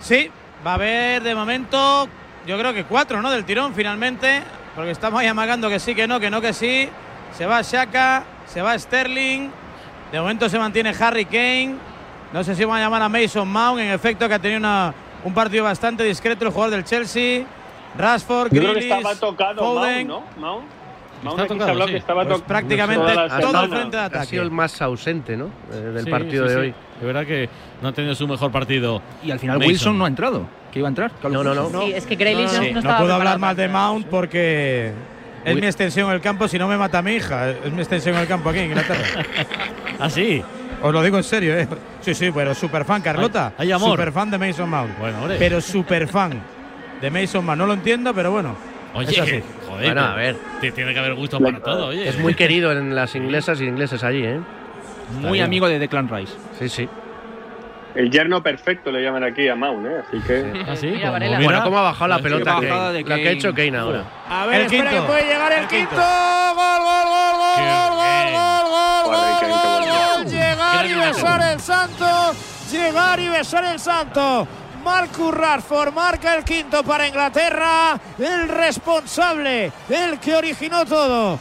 Sí, va a haber de momento, yo creo que cuatro, ¿no? Del tirón finalmente, porque estamos ahí amagando que sí, que no, que no, que sí. Se va Shaka, se va Sterling. De momento se mantiene Harry Kane. No sé si van a llamar a Mason Mount, en efecto, que ha tenido una- un partido bastante discreto el jugador del Chelsea. Rashford, Yo creo que estaba tocado Foden. Mount, ¿no? Mount. Está tocado, habló sí. que estaba Pues prácticamente todo el frente de Ha ataque. sido el más ausente, ¿no? Eh, del Sí, partido sí, de sí. hoy. De verdad que no ha tenido su mejor partido. Y al final Mason. Wilson no ha entrado. ¿Que iba a entrar? No, no, no. Sí, es que Grealish no, Sí, no no puedo hablar mal de Mount porque es mi extensión en el campo, si no me mata mi hija. Es mi extensión en el campo aquí en Inglaterra. ¿Ah, sí? Os lo digo en serio, ¿eh? Sí, sí, pero super fan, Carlota. Hay- hay amor. Super fan de Mason Mount. Bueno, hombre. Pero super fan de Mason Mount. No lo entiendo, pero bueno. Oye, es así. Joder. Bueno, a ver. Tiene que haber gusto para todo, oye. Es muy querido en las inglesas y ingleses allí, ¿eh? Muy amigo de Declan Rice. Sí, sí. El yerno perfecto le llaman aquí a Mount, ¿eh? Así que. ¿Ah, sí? Mira, Varela. Bueno, ¿cómo ha bajado la pelota? Kane? de La que ha Kane. hecho Kane ahora. A ver, El espera quinto. que puede llegar el, El quinto. quinto. Gol, gol, gol, gol, Qué gol, gol, gol, gol, gol. Llegar y besar el santo. Llegar y besar el santo. Marcus Rashford marca el quinto para Inglaterra. El responsable, el que originó todo.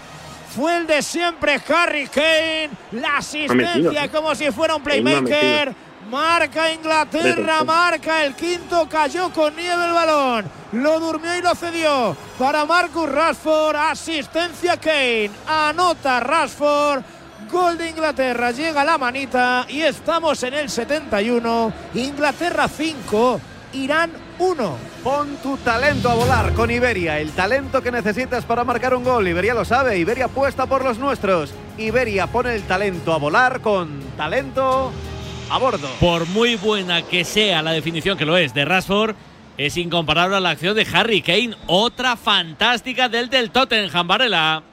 Fue el de siempre, Harry Kane. La asistencia como si fuera un playmaker. Marca Inglaterra, marca el quinto, cayó con nieve el balón, lo durmió y lo cedió para Marcus Rashford, asistencia Kane, anota Rashford, gol de Inglaterra, llega la manita y estamos en el 71, Inglaterra 5, Irán 1. Pon tu talento a volar con Iberia, el talento que necesitas para marcar un gol. Iberia lo sabe, Iberia apuesta por los nuestros. Iberia pone el talento a volar con talento a bordo. Por muy buena que sea la definición que lo es de Rashford, es incomparable a la acción de Harry Kane. Otra fantástica del del Tottenham, Varela.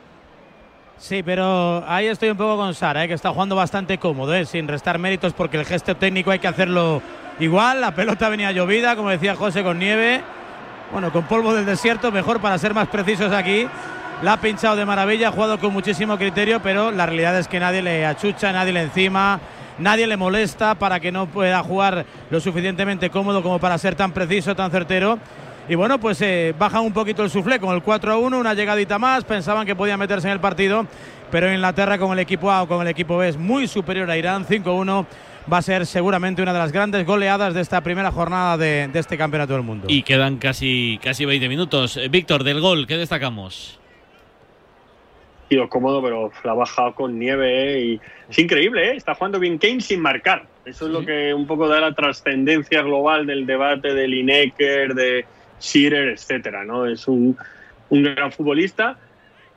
Sí, pero ahí estoy un poco con Sara, ¿eh? que está jugando bastante cómodo, ¿eh? sin restar méritos, porque el gesto técnico hay que hacerlo igual. La pelota venía llovida, como decía José, con nieve. Bueno, con polvo del desierto, mejor para ser más precisos aquí. La ha pinchado de maravilla, ha jugado con muchísimo criterio, pero la realidad es que nadie le achucha, nadie le encima, nadie le molesta para que no pueda jugar lo suficientemente cómodo como para ser tan preciso, tan certero. Y bueno, pues eh, bajan un poquito el suflé con el 4 a 1, una llegadita más. Pensaban que podían meterse en el partido, pero Inglaterra con el equipo A o con el equipo B es muy superior a Irán, 5 1. Va a ser seguramente una de las grandes goleadas de esta primera jornada de, de este campeonato del mundo. Y quedan casi, casi 20 minutos. Eh, Víctor, del gol, ¿qué destacamos? Tío, cómodo, pero la ha bajado con nieve ¿eh? y es increíble, ¿eh? Está jugando bien Kane sin marcar. Eso es lo que un poco da la trascendencia global del debate de Lineker, de Shearer, etcétera, ¿no? Es un, un gran futbolista.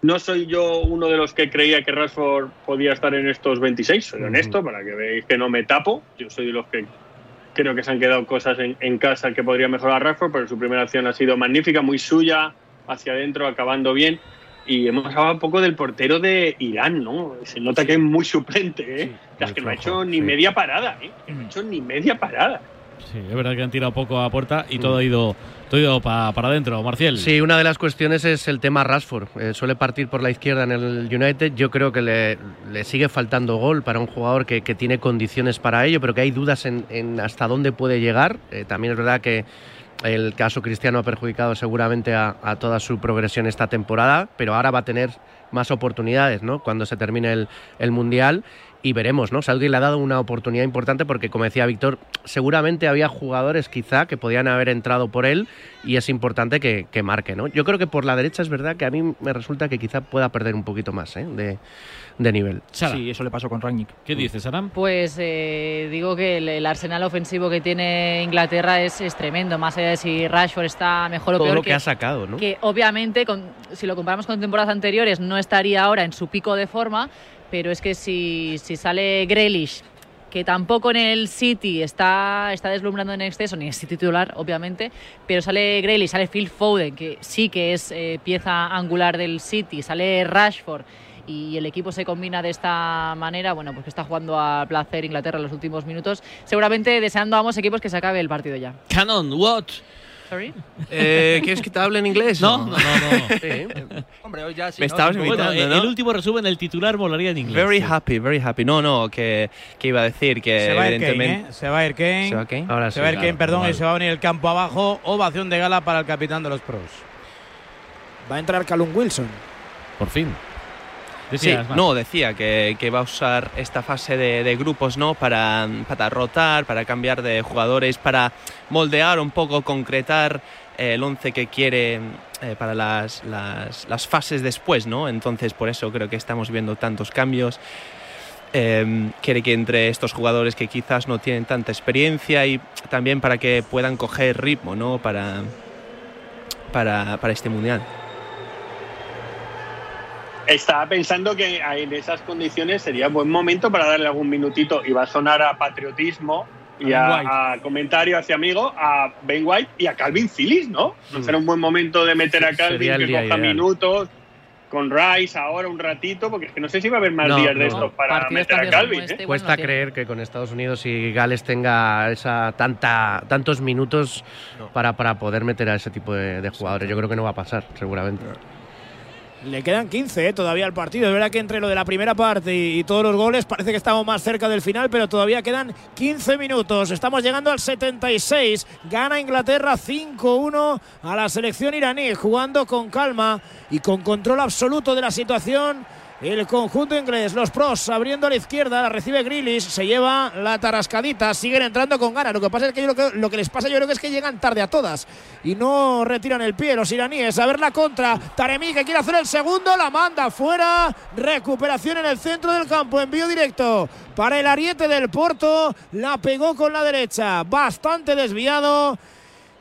No soy yo uno de los que creía que Rashford podía estar en estos 26, soy honesto, para que veáis que no me tapo. Yo soy de los que creo que se han quedado cosas en, en casa que podría mejorar Rashford, pero su primera acción ha sido magnífica, muy suya, hacia adentro, acabando bien. Y hemos hablado un poco del portero de Irán, ¿no? Se nota que es muy suplente, ¿eh? es que no ha hecho ni media parada, ¿eh? Que no ha hecho ni media parada. Sí, es verdad que han tirado poco a puerta y todo ha ido, todo ha ido pa- para adentro. Marcial. Sí, una de las cuestiones es el tema Rashford. Eh, suele partir por la izquierda en el United. Yo creo que le, le sigue faltando gol para un jugador que, que tiene condiciones para ello, pero que hay dudas en, en hasta dónde puede llegar. Eh, también es verdad que el caso Cristiano ha perjudicado seguramente a, a toda su progresión esta temporada, pero ahora va a tener más oportunidades ¿no? cuando se termine el, el Mundial. Y veremos, ¿no? Southgate le ha dado una oportunidad importante porque, como decía Víctor, seguramente había jugadores quizá que podían haber entrado por él y es importante que, que marque, ¿no? Yo creo que por la derecha es verdad que a mí me resulta que quizá pueda perder un poquito más ¿eh? de, de nivel. Sí, eso le pasó con Rangnick. ¿Qué dices, Aram? Pues eh, digo que el, el arsenal ofensivo que tiene Inglaterra es, es tremendo, más allá de si Rashford está mejor o Todo peor. lo que ha sacado, ¿no? Que obviamente, con- si lo comparamos con temporadas anteriores, no estaría ahora en su pico de forma, pero es que si, si sale Grealish, que tampoco en el City está, está deslumbrando en exceso, ni es titular, obviamente, pero sale Grealish, sale Phil Foden, que sí que es eh, pieza angular del City, sale Rashford y el equipo se combina de esta manera, bueno, pues que está jugando a placer Inglaterra en los últimos minutos, seguramente deseando a ambos equipos que se acabe el partido ya. Canon, what? Sorry. Eh, ¿Quieres que te hable en inglés? No, no, no. no. Sí. Hombre, hoy ya sí, Me ¿no? estabas invitando, Bueno, eh, ¿no? el último resumen, el titular volaría en inglés. Very sí. happy, very happy. No, no, que, que iba a decir que Se va a ir Kane, evidentemente... ¿eh? Se va a ir Kane. ¿Se va Kane? Ahora Se va a ir claro, Kane, perdón, y se va a venir el campo abajo. Ovación de gala para el capitán de los pros. Va a entrar Callum Wilson. Por fin. Sí, Decías, no, decía que, que va a usar esta fase de, de grupos ¿no? para, para rotar, para cambiar de jugadores, para moldear un poco, concretar eh, el once que quiere eh, para las, las, las fases después, ¿no? Entonces, por eso creo que estamos viendo tantos cambios. Eh, quiere que entre estos jugadores que quizás no tienen tanta experiencia y también para que puedan coger ritmo, ¿no? Para, para, para este mundial. Estaba pensando que en esas condiciones sería buen momento para darle algún minutito y va a sonar a patriotismo y A comentario hacia amigo a Ben White y a Calvin Phillips, ¿no? Mm. Será un buen momento de meter a Calvin que coja ideal. minutos con Rice ahora un ratito, porque es que no sé si va a haber más No, días de no. estos para Partidos meter a Calvin. este, ¿eh? Cuesta creer que con Estados Unidos y Gales tenga esa tanta tantos minutos para, para poder meter a ese tipo de, de jugadores. Yo creo que no va a pasar, seguramente. Le quedan 15 eh, todavía al partido. Es verdad que entre lo de la primera parte y, y todos los goles parece que estamos más cerca del final, pero todavía quedan 15 minutos. Estamos llegando al 76. Gana Inglaterra 5-1 a la selección iraní, jugando con calma y con control absoluto de la situación. El conjunto inglés, los pros abriendo a la izquierda, la recibe Grealish, se lleva la tarascadita, siguen entrando con ganas. Lo que pasa es que, yo lo que les pasa yo creo que es que llegan tarde a todas y no retiran el pie los iraníes. A ver la contra, Taremi que quiere hacer el segundo, la manda fuera, recuperación en el centro del campo, envío directo para el ariete del Porto, la pegó con la derecha, bastante desviado.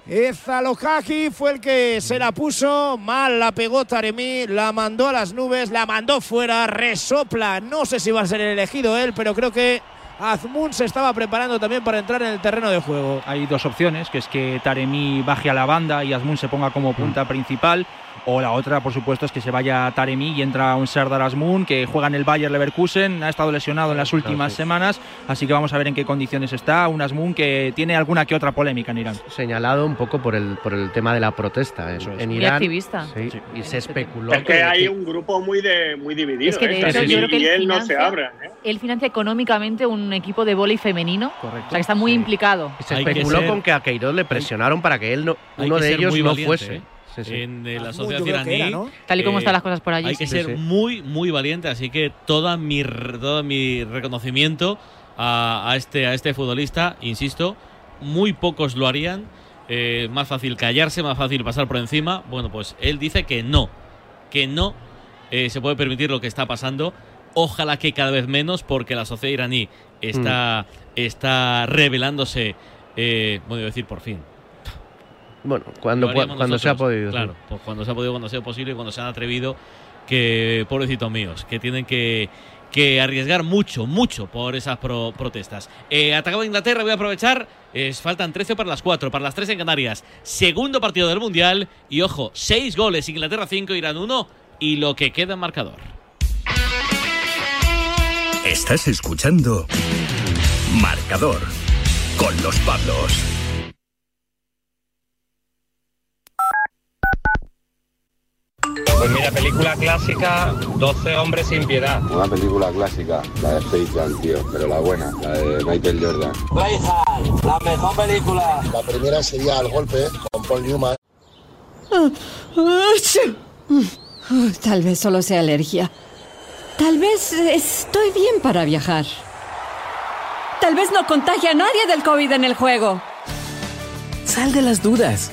Ezalokaki fue el que se la puso mal, la pegó Taremi, la mandó a las nubes, la mandó fuera, resopla. No sé si va a ser elegido él, pero creo que Azmun se estaba preparando también para entrar en el terreno de juego. Hay dos opciones, que es que Taremi baje a la banda y Asmun se ponga como punta principal. O la otra, por supuesto, es que se vaya Taremi y entra un Serdar Asmun que juega en el Bayer Leverkusen. Ha estado lesionado en las últimas sí. semanas, así que vamos a ver en qué condiciones está. Un Asmun que tiene alguna que otra polémica en Irán. Señalado un poco por el, por el tema de la protesta en, Eso es. en Muy Irán. activista. Sí, Sí. Y se especuló. Es que hay un grupo muy de muy dividido. Es que de ¿eh? hecho yo creo que y él él no se financia- abran. ¿eh? Él financia económicamente un equipo de vóley femenino. Correcto. O sea, que está muy implicado. Y se que especuló ser- con que a Queiroz le presionaron para que él no, uno que de ellos no valiente, fuese. ¿eh? Sí, sí. En eh, la Azmun, sociedad iraní. era, ¿no? Tal y como eh, están las cosas por allí. Hay que ser sí. muy, muy valiente, así que toda mi, todo mi reconocimiento a, a este, a este futbolista, insisto, muy pocos lo harían. eh, más fácil callarse, más fácil pasar por encima. Bueno, pues él dice que no, que no eh, se puede permitir lo que está pasando. Ojalá que cada vez menos, porque la sociedad iraní está, está revelándose, eh, bueno, decir por fin, Bueno, cuando, cuando se ha nosotros, podido. sí. Claro, pues cuando se ha podido, cuando sea posible y cuando se han atrevido, que pobrecitos míos, que tienen que, que arriesgar mucho, mucho por esas pro- protestas. Eh, atacaba Inglaterra, voy a aprovechar. Es, faltan 13 para las 4, para las 3 en Canarias. Segundo partido del Mundial. Y ojo, 6 goles, Inglaterra 5, Irán 1. Y lo que queda en marcador. Estás escuchando Marcador con los Pablos. Pues mira, película clásica, 12 hombres sin piedad. Una película clásica, la de Space Jam, tío, pero la buena, la de Michael Jordan. la mejor película. La primera sería Al Golpe, con Paul Newman. Tal vez solo sea alergia. Tal vez estoy bien para viajar. Tal vez no contagie a nadie del COVID en el juego. Sal de las dudas.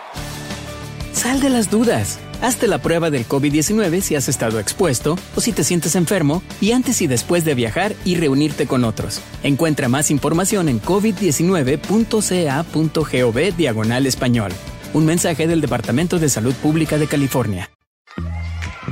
Sal de las dudas. Hazte la prueba del COVID-19 si has estado expuesto o si te sientes enfermo y antes y después de viajar y reunirte con otros. Encuentra más información en covid19.ca.gov diagonal español. Un mensaje del Departamento de Salud Pública de California.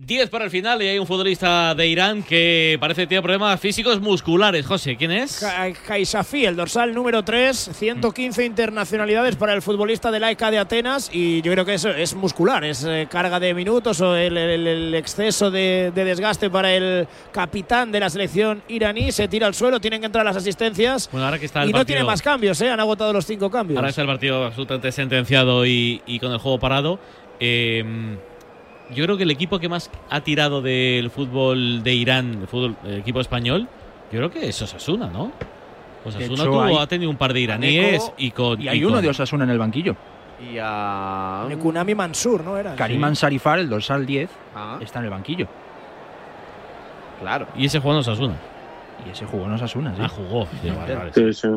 10 para el final y hay un futbolista de Irán que parece que tiene problemas físicos musculares. José, ¿quién es? Kaisafi, el dorsal número 3, 115 internacionalidades para el futbolista de Laika de Atenas y yo creo que eso es muscular, es eh, carga de minutos o el, el- el exceso de, de desgaste para el capitán de la selección iraní, se tira al suelo, tienen que entrar las asistencias Bueno, ahora que está el y no tiene más cambios, ¿eh? han agotado los cinco cambios. Ahora está el partido absolutamente sentenciado y, y con el juego parado. Eh, yo creo que el equipo que más ha tirado del fútbol de Irán, el, fútbol, el equipo español, yo creo que es Osasuna, ¿no? Osasuna hecho, tuvo, hay- ha tenido un par de iraníes y con. Y hay y uno con- de Osasuna en el banquillo. Y a. Nekunami Mansur, ¿no era? Karim Ansarifar, el dorsal 10, Ah. está en el banquillo. Claro. Y ese jugó en Osasuna. Y ese jugó en Osasuna, sí. Ah, jugó. Sí, vale, vale. Sí.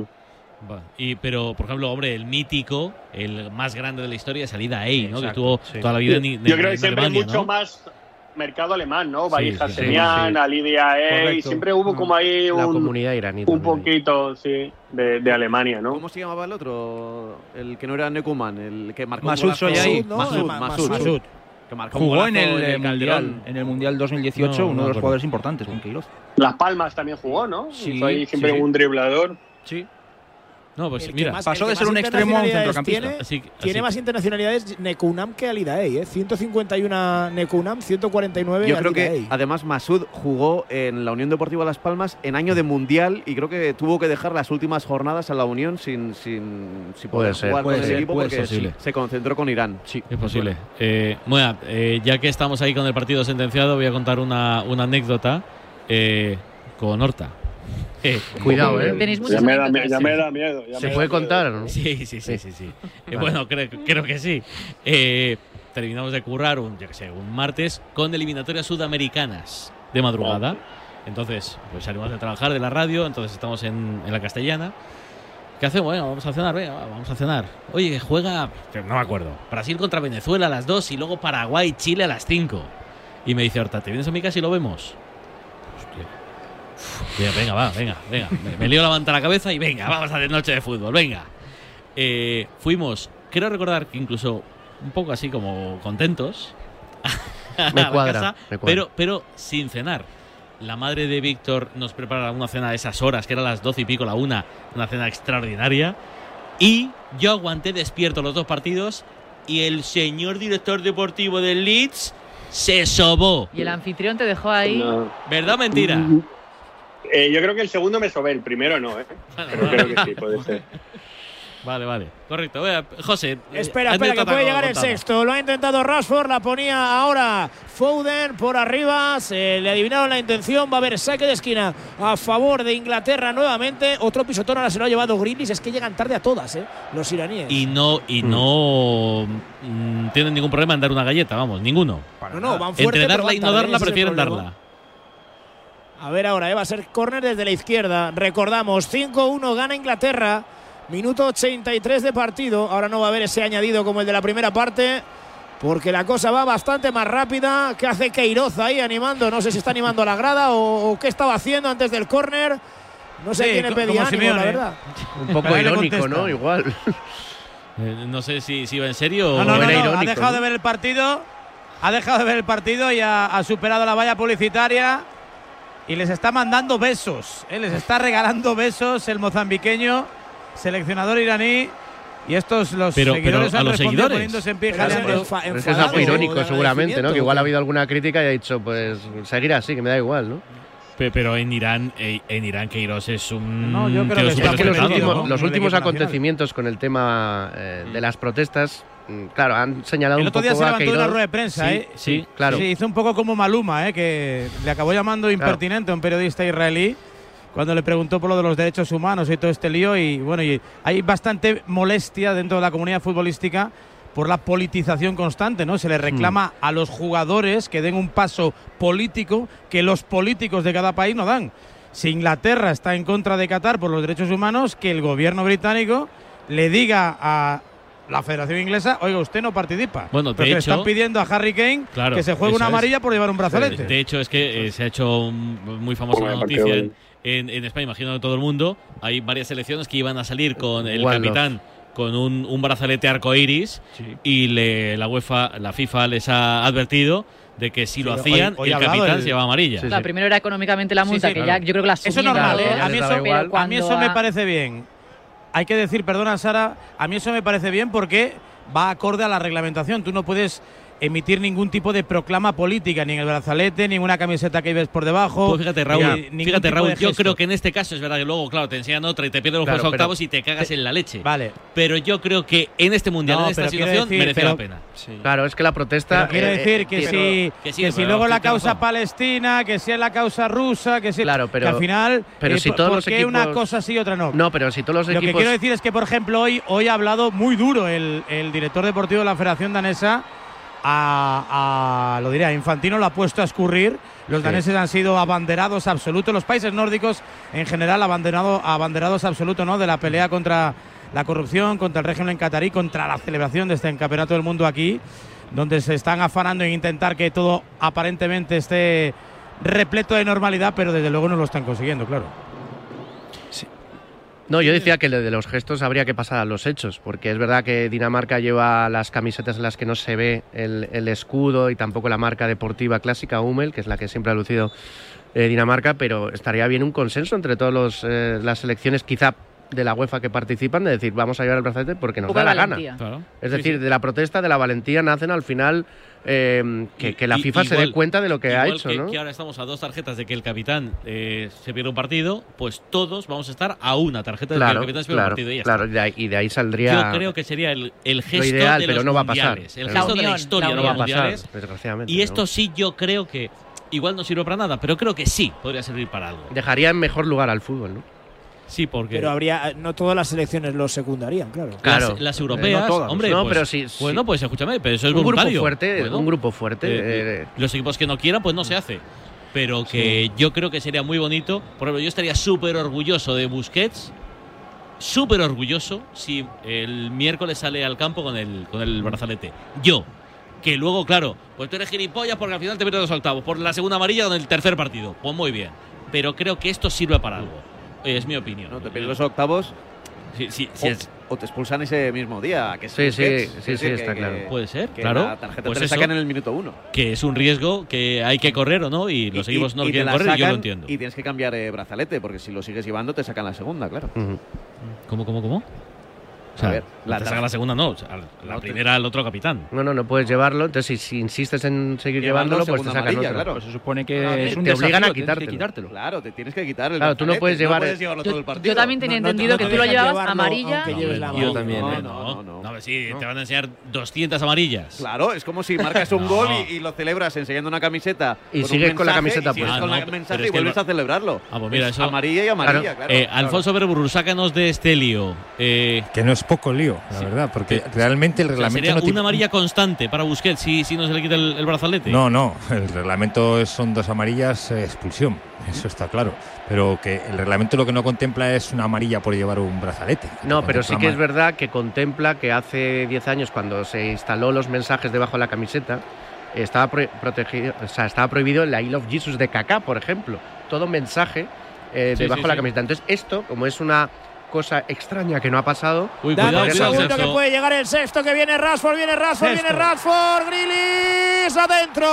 Y, pero, por ejemplo, hombre, el mítico, el más grande de la historia es Alida Ey, ¿no? Que estuvo sí. toda la vida en, en- Yo creo que en siempre hay Alemania, mucho ¿no? más mercado alemán, ¿no? Sí, Bahí sí, Hassemian, sí. Alidia siempre hubo como ahí La un, comunidad iraní. un poquito, sí, de, de Alemania, ¿no? ¿Cómo se llamaba el otro? El que no era Nekuman, el que marcó Masud golazo. Soyai. Masud, Masud, Masud, Masud. Que marcó Jugó en el, eh, mundial, Calderón. en el Mundial 2018, No, uno no de los jugadores importantes con. Las Palmas también jugó, ¿no? Sí, ahí siempre un driblador. Sí. No, pues mira, más- pasó de ser un extremo a un centrocampista. Tiene, Así- tiene así- más internacionalidades Nekunam que Alidaei, ¿eh? 151 Nekunam, 149 Yo creo que Alidaei. además Masud jugó en la Unión Deportiva Las Palmas en año de Mundial y creo que tuvo que dejar las últimas jornadas a la Unión sin, sin, sin poder Puede ser, jugar puede con ser, el equipo puede porque ser. se concentró con Irán. Sí, Es posible. Eh, bueno, eh, ya que estamos ahí con el partido sentenciado, voy a contar una, una anécdota eh, con Horta. Eh, Cuidado, ¿eh? Tenéis Ya muchas me, da, ya me da miedo. ya ¿Se me puede da miedo. contar o no? Sí, sí, sí, sí. sí. Eh. Bueno, creo, creo que sí. Eh, terminamos de currar un, yo qué sé, un martes con eliminatorias sudamericanas de madrugada. Entonces, pues salimos de trabajar de la radio, entonces estamos en, en la castellana. ¿Qué hacemos? Bueno, vamos a cenar, venga, va, vamos a cenar. Oye, juega, no me acuerdo, Brasil contra Venezuela a las 2 y luego Paraguay, Chile a las 5. Y me dice, Horta, ¿te vienes a mi casa y lo vemos? Venga, venga, va, venga, venga. Me, me lío la manta a la cabeza y venga, vamos a hacer noche de fútbol, venga. Eh, fuimos, quiero recordar que incluso un poco así como contentos. a Me cuadra, casa, me cuadra. Pero, pero sin cenar. La madre de Víctor nos prepara una cena de esas horas, que era las doce y pico, la una, una cena extraordinaria. Y yo aguanté despierto los dos partidos y el señor director deportivo del Leeds se sobó. Y el anfitrión te dejó ahí. No. ¿Verdad o mentira? Eh, yo creo que el segundo me sobé, el primero no, ¿eh? Pero creo que sí, puede ser. Vale, vale. Correcto. Vea, José. eh, Espera, espera, que puede llegar el sexto. Lo ha intentado Rashford, la ponía ahora Foden por arriba. Se le adivinaron la intención. Va a haber saque de esquina a favor de Inglaterra nuevamente. Otro pisotón ahora se lo ha llevado Grealish. Es que llegan tarde a todas, ¿eh? Los iraníes. Y no, y no mm, tienen ningún problema en dar una galleta, vamos, ninguno. no, no, van fuerte. Entre pero darla y no darla, prefieren problema. darla. A ver ahora, eh, va a ser córner desde la izquierda. Recordamos, 5-1 gana Inglaterra. Minuto 83 de partido. Ahora no va a haber ese añadido como el de la primera parte. Porque la cosa va bastante más rápida. ¿Qué hace Queiroz ahí animando? No sé si está animando a la grada o, o qué estaba haciendo antes del córner. No sé Sí, quién le pedía ánimo, Simeone, la verdad. Un poco irónico. ¿no? Igual. Eh, no sé si, si iba en serio No, o no, no, era no, ha irónico, dejado ¿no? de ver el partido. Ha dejado de ver el partido y ha, ha superado la valla publicitaria. Y les está mandando besos. ¿eh? Les está regalando besos el mozambiqueño, seleccionador iraní. Y estos los Pero- seguidores pero a han los seguidores. poniéndose en pie, Pero enfa- Pero es que algo irónico, seguramente, ¿no? Que igual ¿o ha habido alguna crítica y ha dicho, pues seguir así, que me da igual, ¿no? Pe- Pero en Irán, eh, en Irán Queiroz es un No, yo creo tío que Es que los últimos, ¿no? los últimos acontecimientos con el tema eh, de las protestas, claro, han señalado El un otro poco día se levantó una rueda de prensa, Sí, ¿eh? Sí, claro. Sí, hizo un poco como Maluma, ¿eh? que le acabó llamando impertinente a un periodista israelí cuando le preguntó por lo de los derechos humanos y todo este lío. Y bueno, y hay bastante molestia dentro de la comunidad futbolística por la politización constante, ¿no? Se le reclama a los jugadores que den un paso político que los políticos de cada país no dan. Si Inglaterra está en contra de Qatar por los derechos humanos, que el gobierno británico le diga a la Federación Inglesa, oiga, usted no participa. Bueno, de Porque le hecho- están pidiendo a Harry Kane Claro, que se juegue una es. amarilla por llevar un brazalete. De hecho, es que eh, se ha hecho un- muy famosa la noticia en, en- en España, imagino que todo el mundo. Hay varias selecciones que iban a salir con el One love. capitán con un, un brazalete arcoiris y le, la UEFA, la FIFA les ha advertido de que si lo Sí, hacían, hoy- hoy el capitán el- se llevaba amarilla. Sí, La primero era económicamente la Sí, multa, sí, que claro. ya yo creo que la Eso es normal, ¿eh? A mí eso, a mí eso me parece bien. Hay que decir, perdona Sara, a mí eso me parece bien porque va acorde a la reglamentación. Tú no puedes emitir ningún tipo de proclama política, ni en el brazalete, ni en una camiseta que ves por debajo. Pues fíjate, Raúl, ni fíjate, Raúl, yo creo que en este caso es verdad que luego, claro, te enseñan otra y te pierden los Claro, juegos octavos y te cagas en la leche. Vale. Pero yo creo que en este mundial, No, en esta situación, decir, merece pero- la pena. Claro, es que la protesta. Quiero eh, decir que, si, que sí, que si luego la causa razón. palestina, que si es la causa rusa, que si. Claro, pero- que al final. pero eh, si ¿por- todos ¿por los qué una equipos- cosa sí y otra no? No, pero si todos los Lo que equipos. quiero decir es que, por ejemplo, hoy, hoy ha hablado muy duro el, el director deportivo de la Federación Danesa. A, a- lo diré, a Infantino lo ha puesto a escurrir. Los Sí. daneses han sido abanderados absolutos. Los países nórdicos, en general, abanderado, abanderados absolutos ¿no? de la pelea contra la corrupción, contra el régimen catarí, contra la celebración de este campeonato del mundo aquí, donde se están afanando en intentar que todo aparentemente esté repleto de normalidad, pero desde luego no lo están consiguiendo, claro. No, yo decía que de los gestos habría que pasar a los hechos, porque es verdad que Dinamarca lleva las camisetas en las que no se ve el, el escudo y tampoco la marca deportiva clásica Hummel, que es la que siempre ha lucido eh, Dinamarca, pero estaría bien un consenso entre todas las selecciones, quizá de la UEFA que participan, de decir vamos a llevar el brazalete porque nos da la gana. Claro. Es Sí, decir, sí. de la protesta, de la valentía, nacen al final eh, que, que la Y- FIFA se dé cuenta de lo que ha hecho, que, ¿no? que ahora estamos a dos tarjetas de que el capitán eh, se pierde un partido, pues todos vamos a estar a una tarjeta de que el Claro, capitán se pierde claro, un partido y ya claro, está. y de ahí, saldría. Yo creo que sería el, el gesto ideal, de pero los no va a pasar. el La gesto de la historia la no va a pasar, desgraciadamente. Y ¿no? esto sí yo creo que igual no sirve para nada, pero creo que sí podría servir para algo. dejaría en mejor lugar al fútbol, ¿no? Sí, porque Pero habría, no todas las selecciones lo secundarían, claro. Claro. las, las europeas, Eh, no todas. hombre, No, pues, pero sí- sí. bueno, pues escúchame, pero eso es un grupo fuerte, Bueno, un grupo fuerte. eh, eh, los equipos que no quieran, pues no se hace. Pero que yo creo que sería muy bonito. Por ejemplo, yo estaría súper orgulloso de Busquets. Súper orgulloso si el miércoles sale al campo con el, con el brazalete. Yo. Que luego, claro, pues tú eres gilipollas porque al final te metes los octavos. Por la segunda amarilla con el tercer partido. Pues muy bien. Pero creo que esto sirve para algo. Es mi opinión. No, te pierdes los octavos Sí, sí, sí, o, es- o te expulsan ese mismo día. Que es Sí, sí, sí, sí, está que- claro. que- Puede ser, que claro. La tarjeta Pues te eso. sacan en el minuto uno. que es un riesgo que hay que correr o no. Y los equipos no y quieren correr, y yo lo entiendo. Y tienes que cambiar eh, brazalete, porque si lo sigues llevando te sacan la segunda, claro. ¿Cómo, cómo, cómo? O sea, A ver, la, te saca la segunda no, o sea, la No primera al otro capitán. No, no, no puedes llevarlo. Entonces, si, si insistes en seguir llevándolo, pues te sacan amarilla, otra. claro. Pues se supone que Claro, es un te obligan a tienes que quitártelo. quitártelo. Claro, te tienes que quitar el Claro, tú no puedes llevar- puedes llevarlo todo el Yo, partido. yo también tenía No, no, entendido no que te tú lo llevabas llevarlo, amarilla. yo también. No, eh, no, no, no. No, sí, te van a enseñar 200 amarillas. Claro, es como si marcas un No. gol y, lo celebras enseñando una camiseta. Y sigues con la camiseta y sigues puesta. con Ah, la no, mensaje pero y vuelves a celebrarlo. Ah, pues mira, Es eso- Amarilla y amarilla, Claro. Eh. Alfonso Berburu, sácanos de este lío. Eh, Que no es poco lío, la verdad, porque realmente el O sea, reglamento sería no una amarilla constante para Busquets si, si no se le quita el, el brazalete. No, no, el reglamento es- son dos amarillas, eh, expulsión, eso está claro. Pero que el reglamento lo que no contempla es una amarilla por llevar un brazalete. No, pero sí que es verdad que contempla que hace 10 años, cuando se instaló los mensajes debajo de la camiseta, estaba, pro- protegido, o sea, estaba prohibido el I love Jesus de Kaká, por ejemplo. Todo mensaje eh, Sí, debajo sí, de la sí. camiseta. Entonces, esto, como es una cosa extraña que no ha pasado. Dame un segundo que puede llegar el sexto que viene Rashford, viene Rashford, Sexto. viene Rashford, Grilis adentro.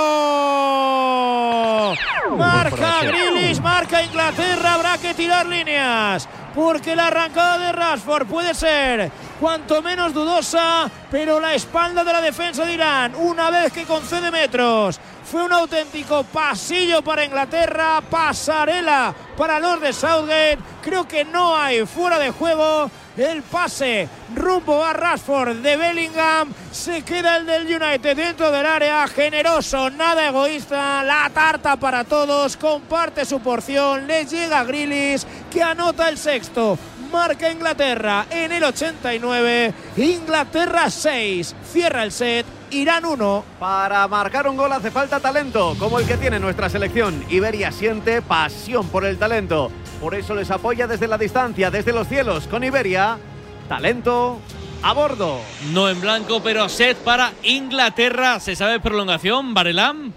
Marca. Grilis, marca Inglaterra, habrá que tirar líneas. Porque la arrancada de Rashford puede ser cuanto menos dudosa, pero la espalda de la defensa de Irán, una vez que concede metros, fue un auténtico pasillo para Inglaterra, pasarela para los de Southgate. Creo que no hay fuera de juego. El pase rumbo a Rashford de Bellingham. Se queda el del United dentro del área. Generoso, nada egoísta. La tarta para todos. Comparte su porción. Les llega a Grilis que anota el sexto. Marca Inglaterra en el 89. Inglaterra 6. Cierra el set. Irán 1. Para marcar un gol hace falta talento, como el que tiene nuestra selección. Iberia siente pasión por el talento. Por eso les apoya desde la distancia, desde los cielos. Con Iberia, talento a bordo. No en blanco, pero set para Inglaterra. ¿Se sabe prolongación, Barelam?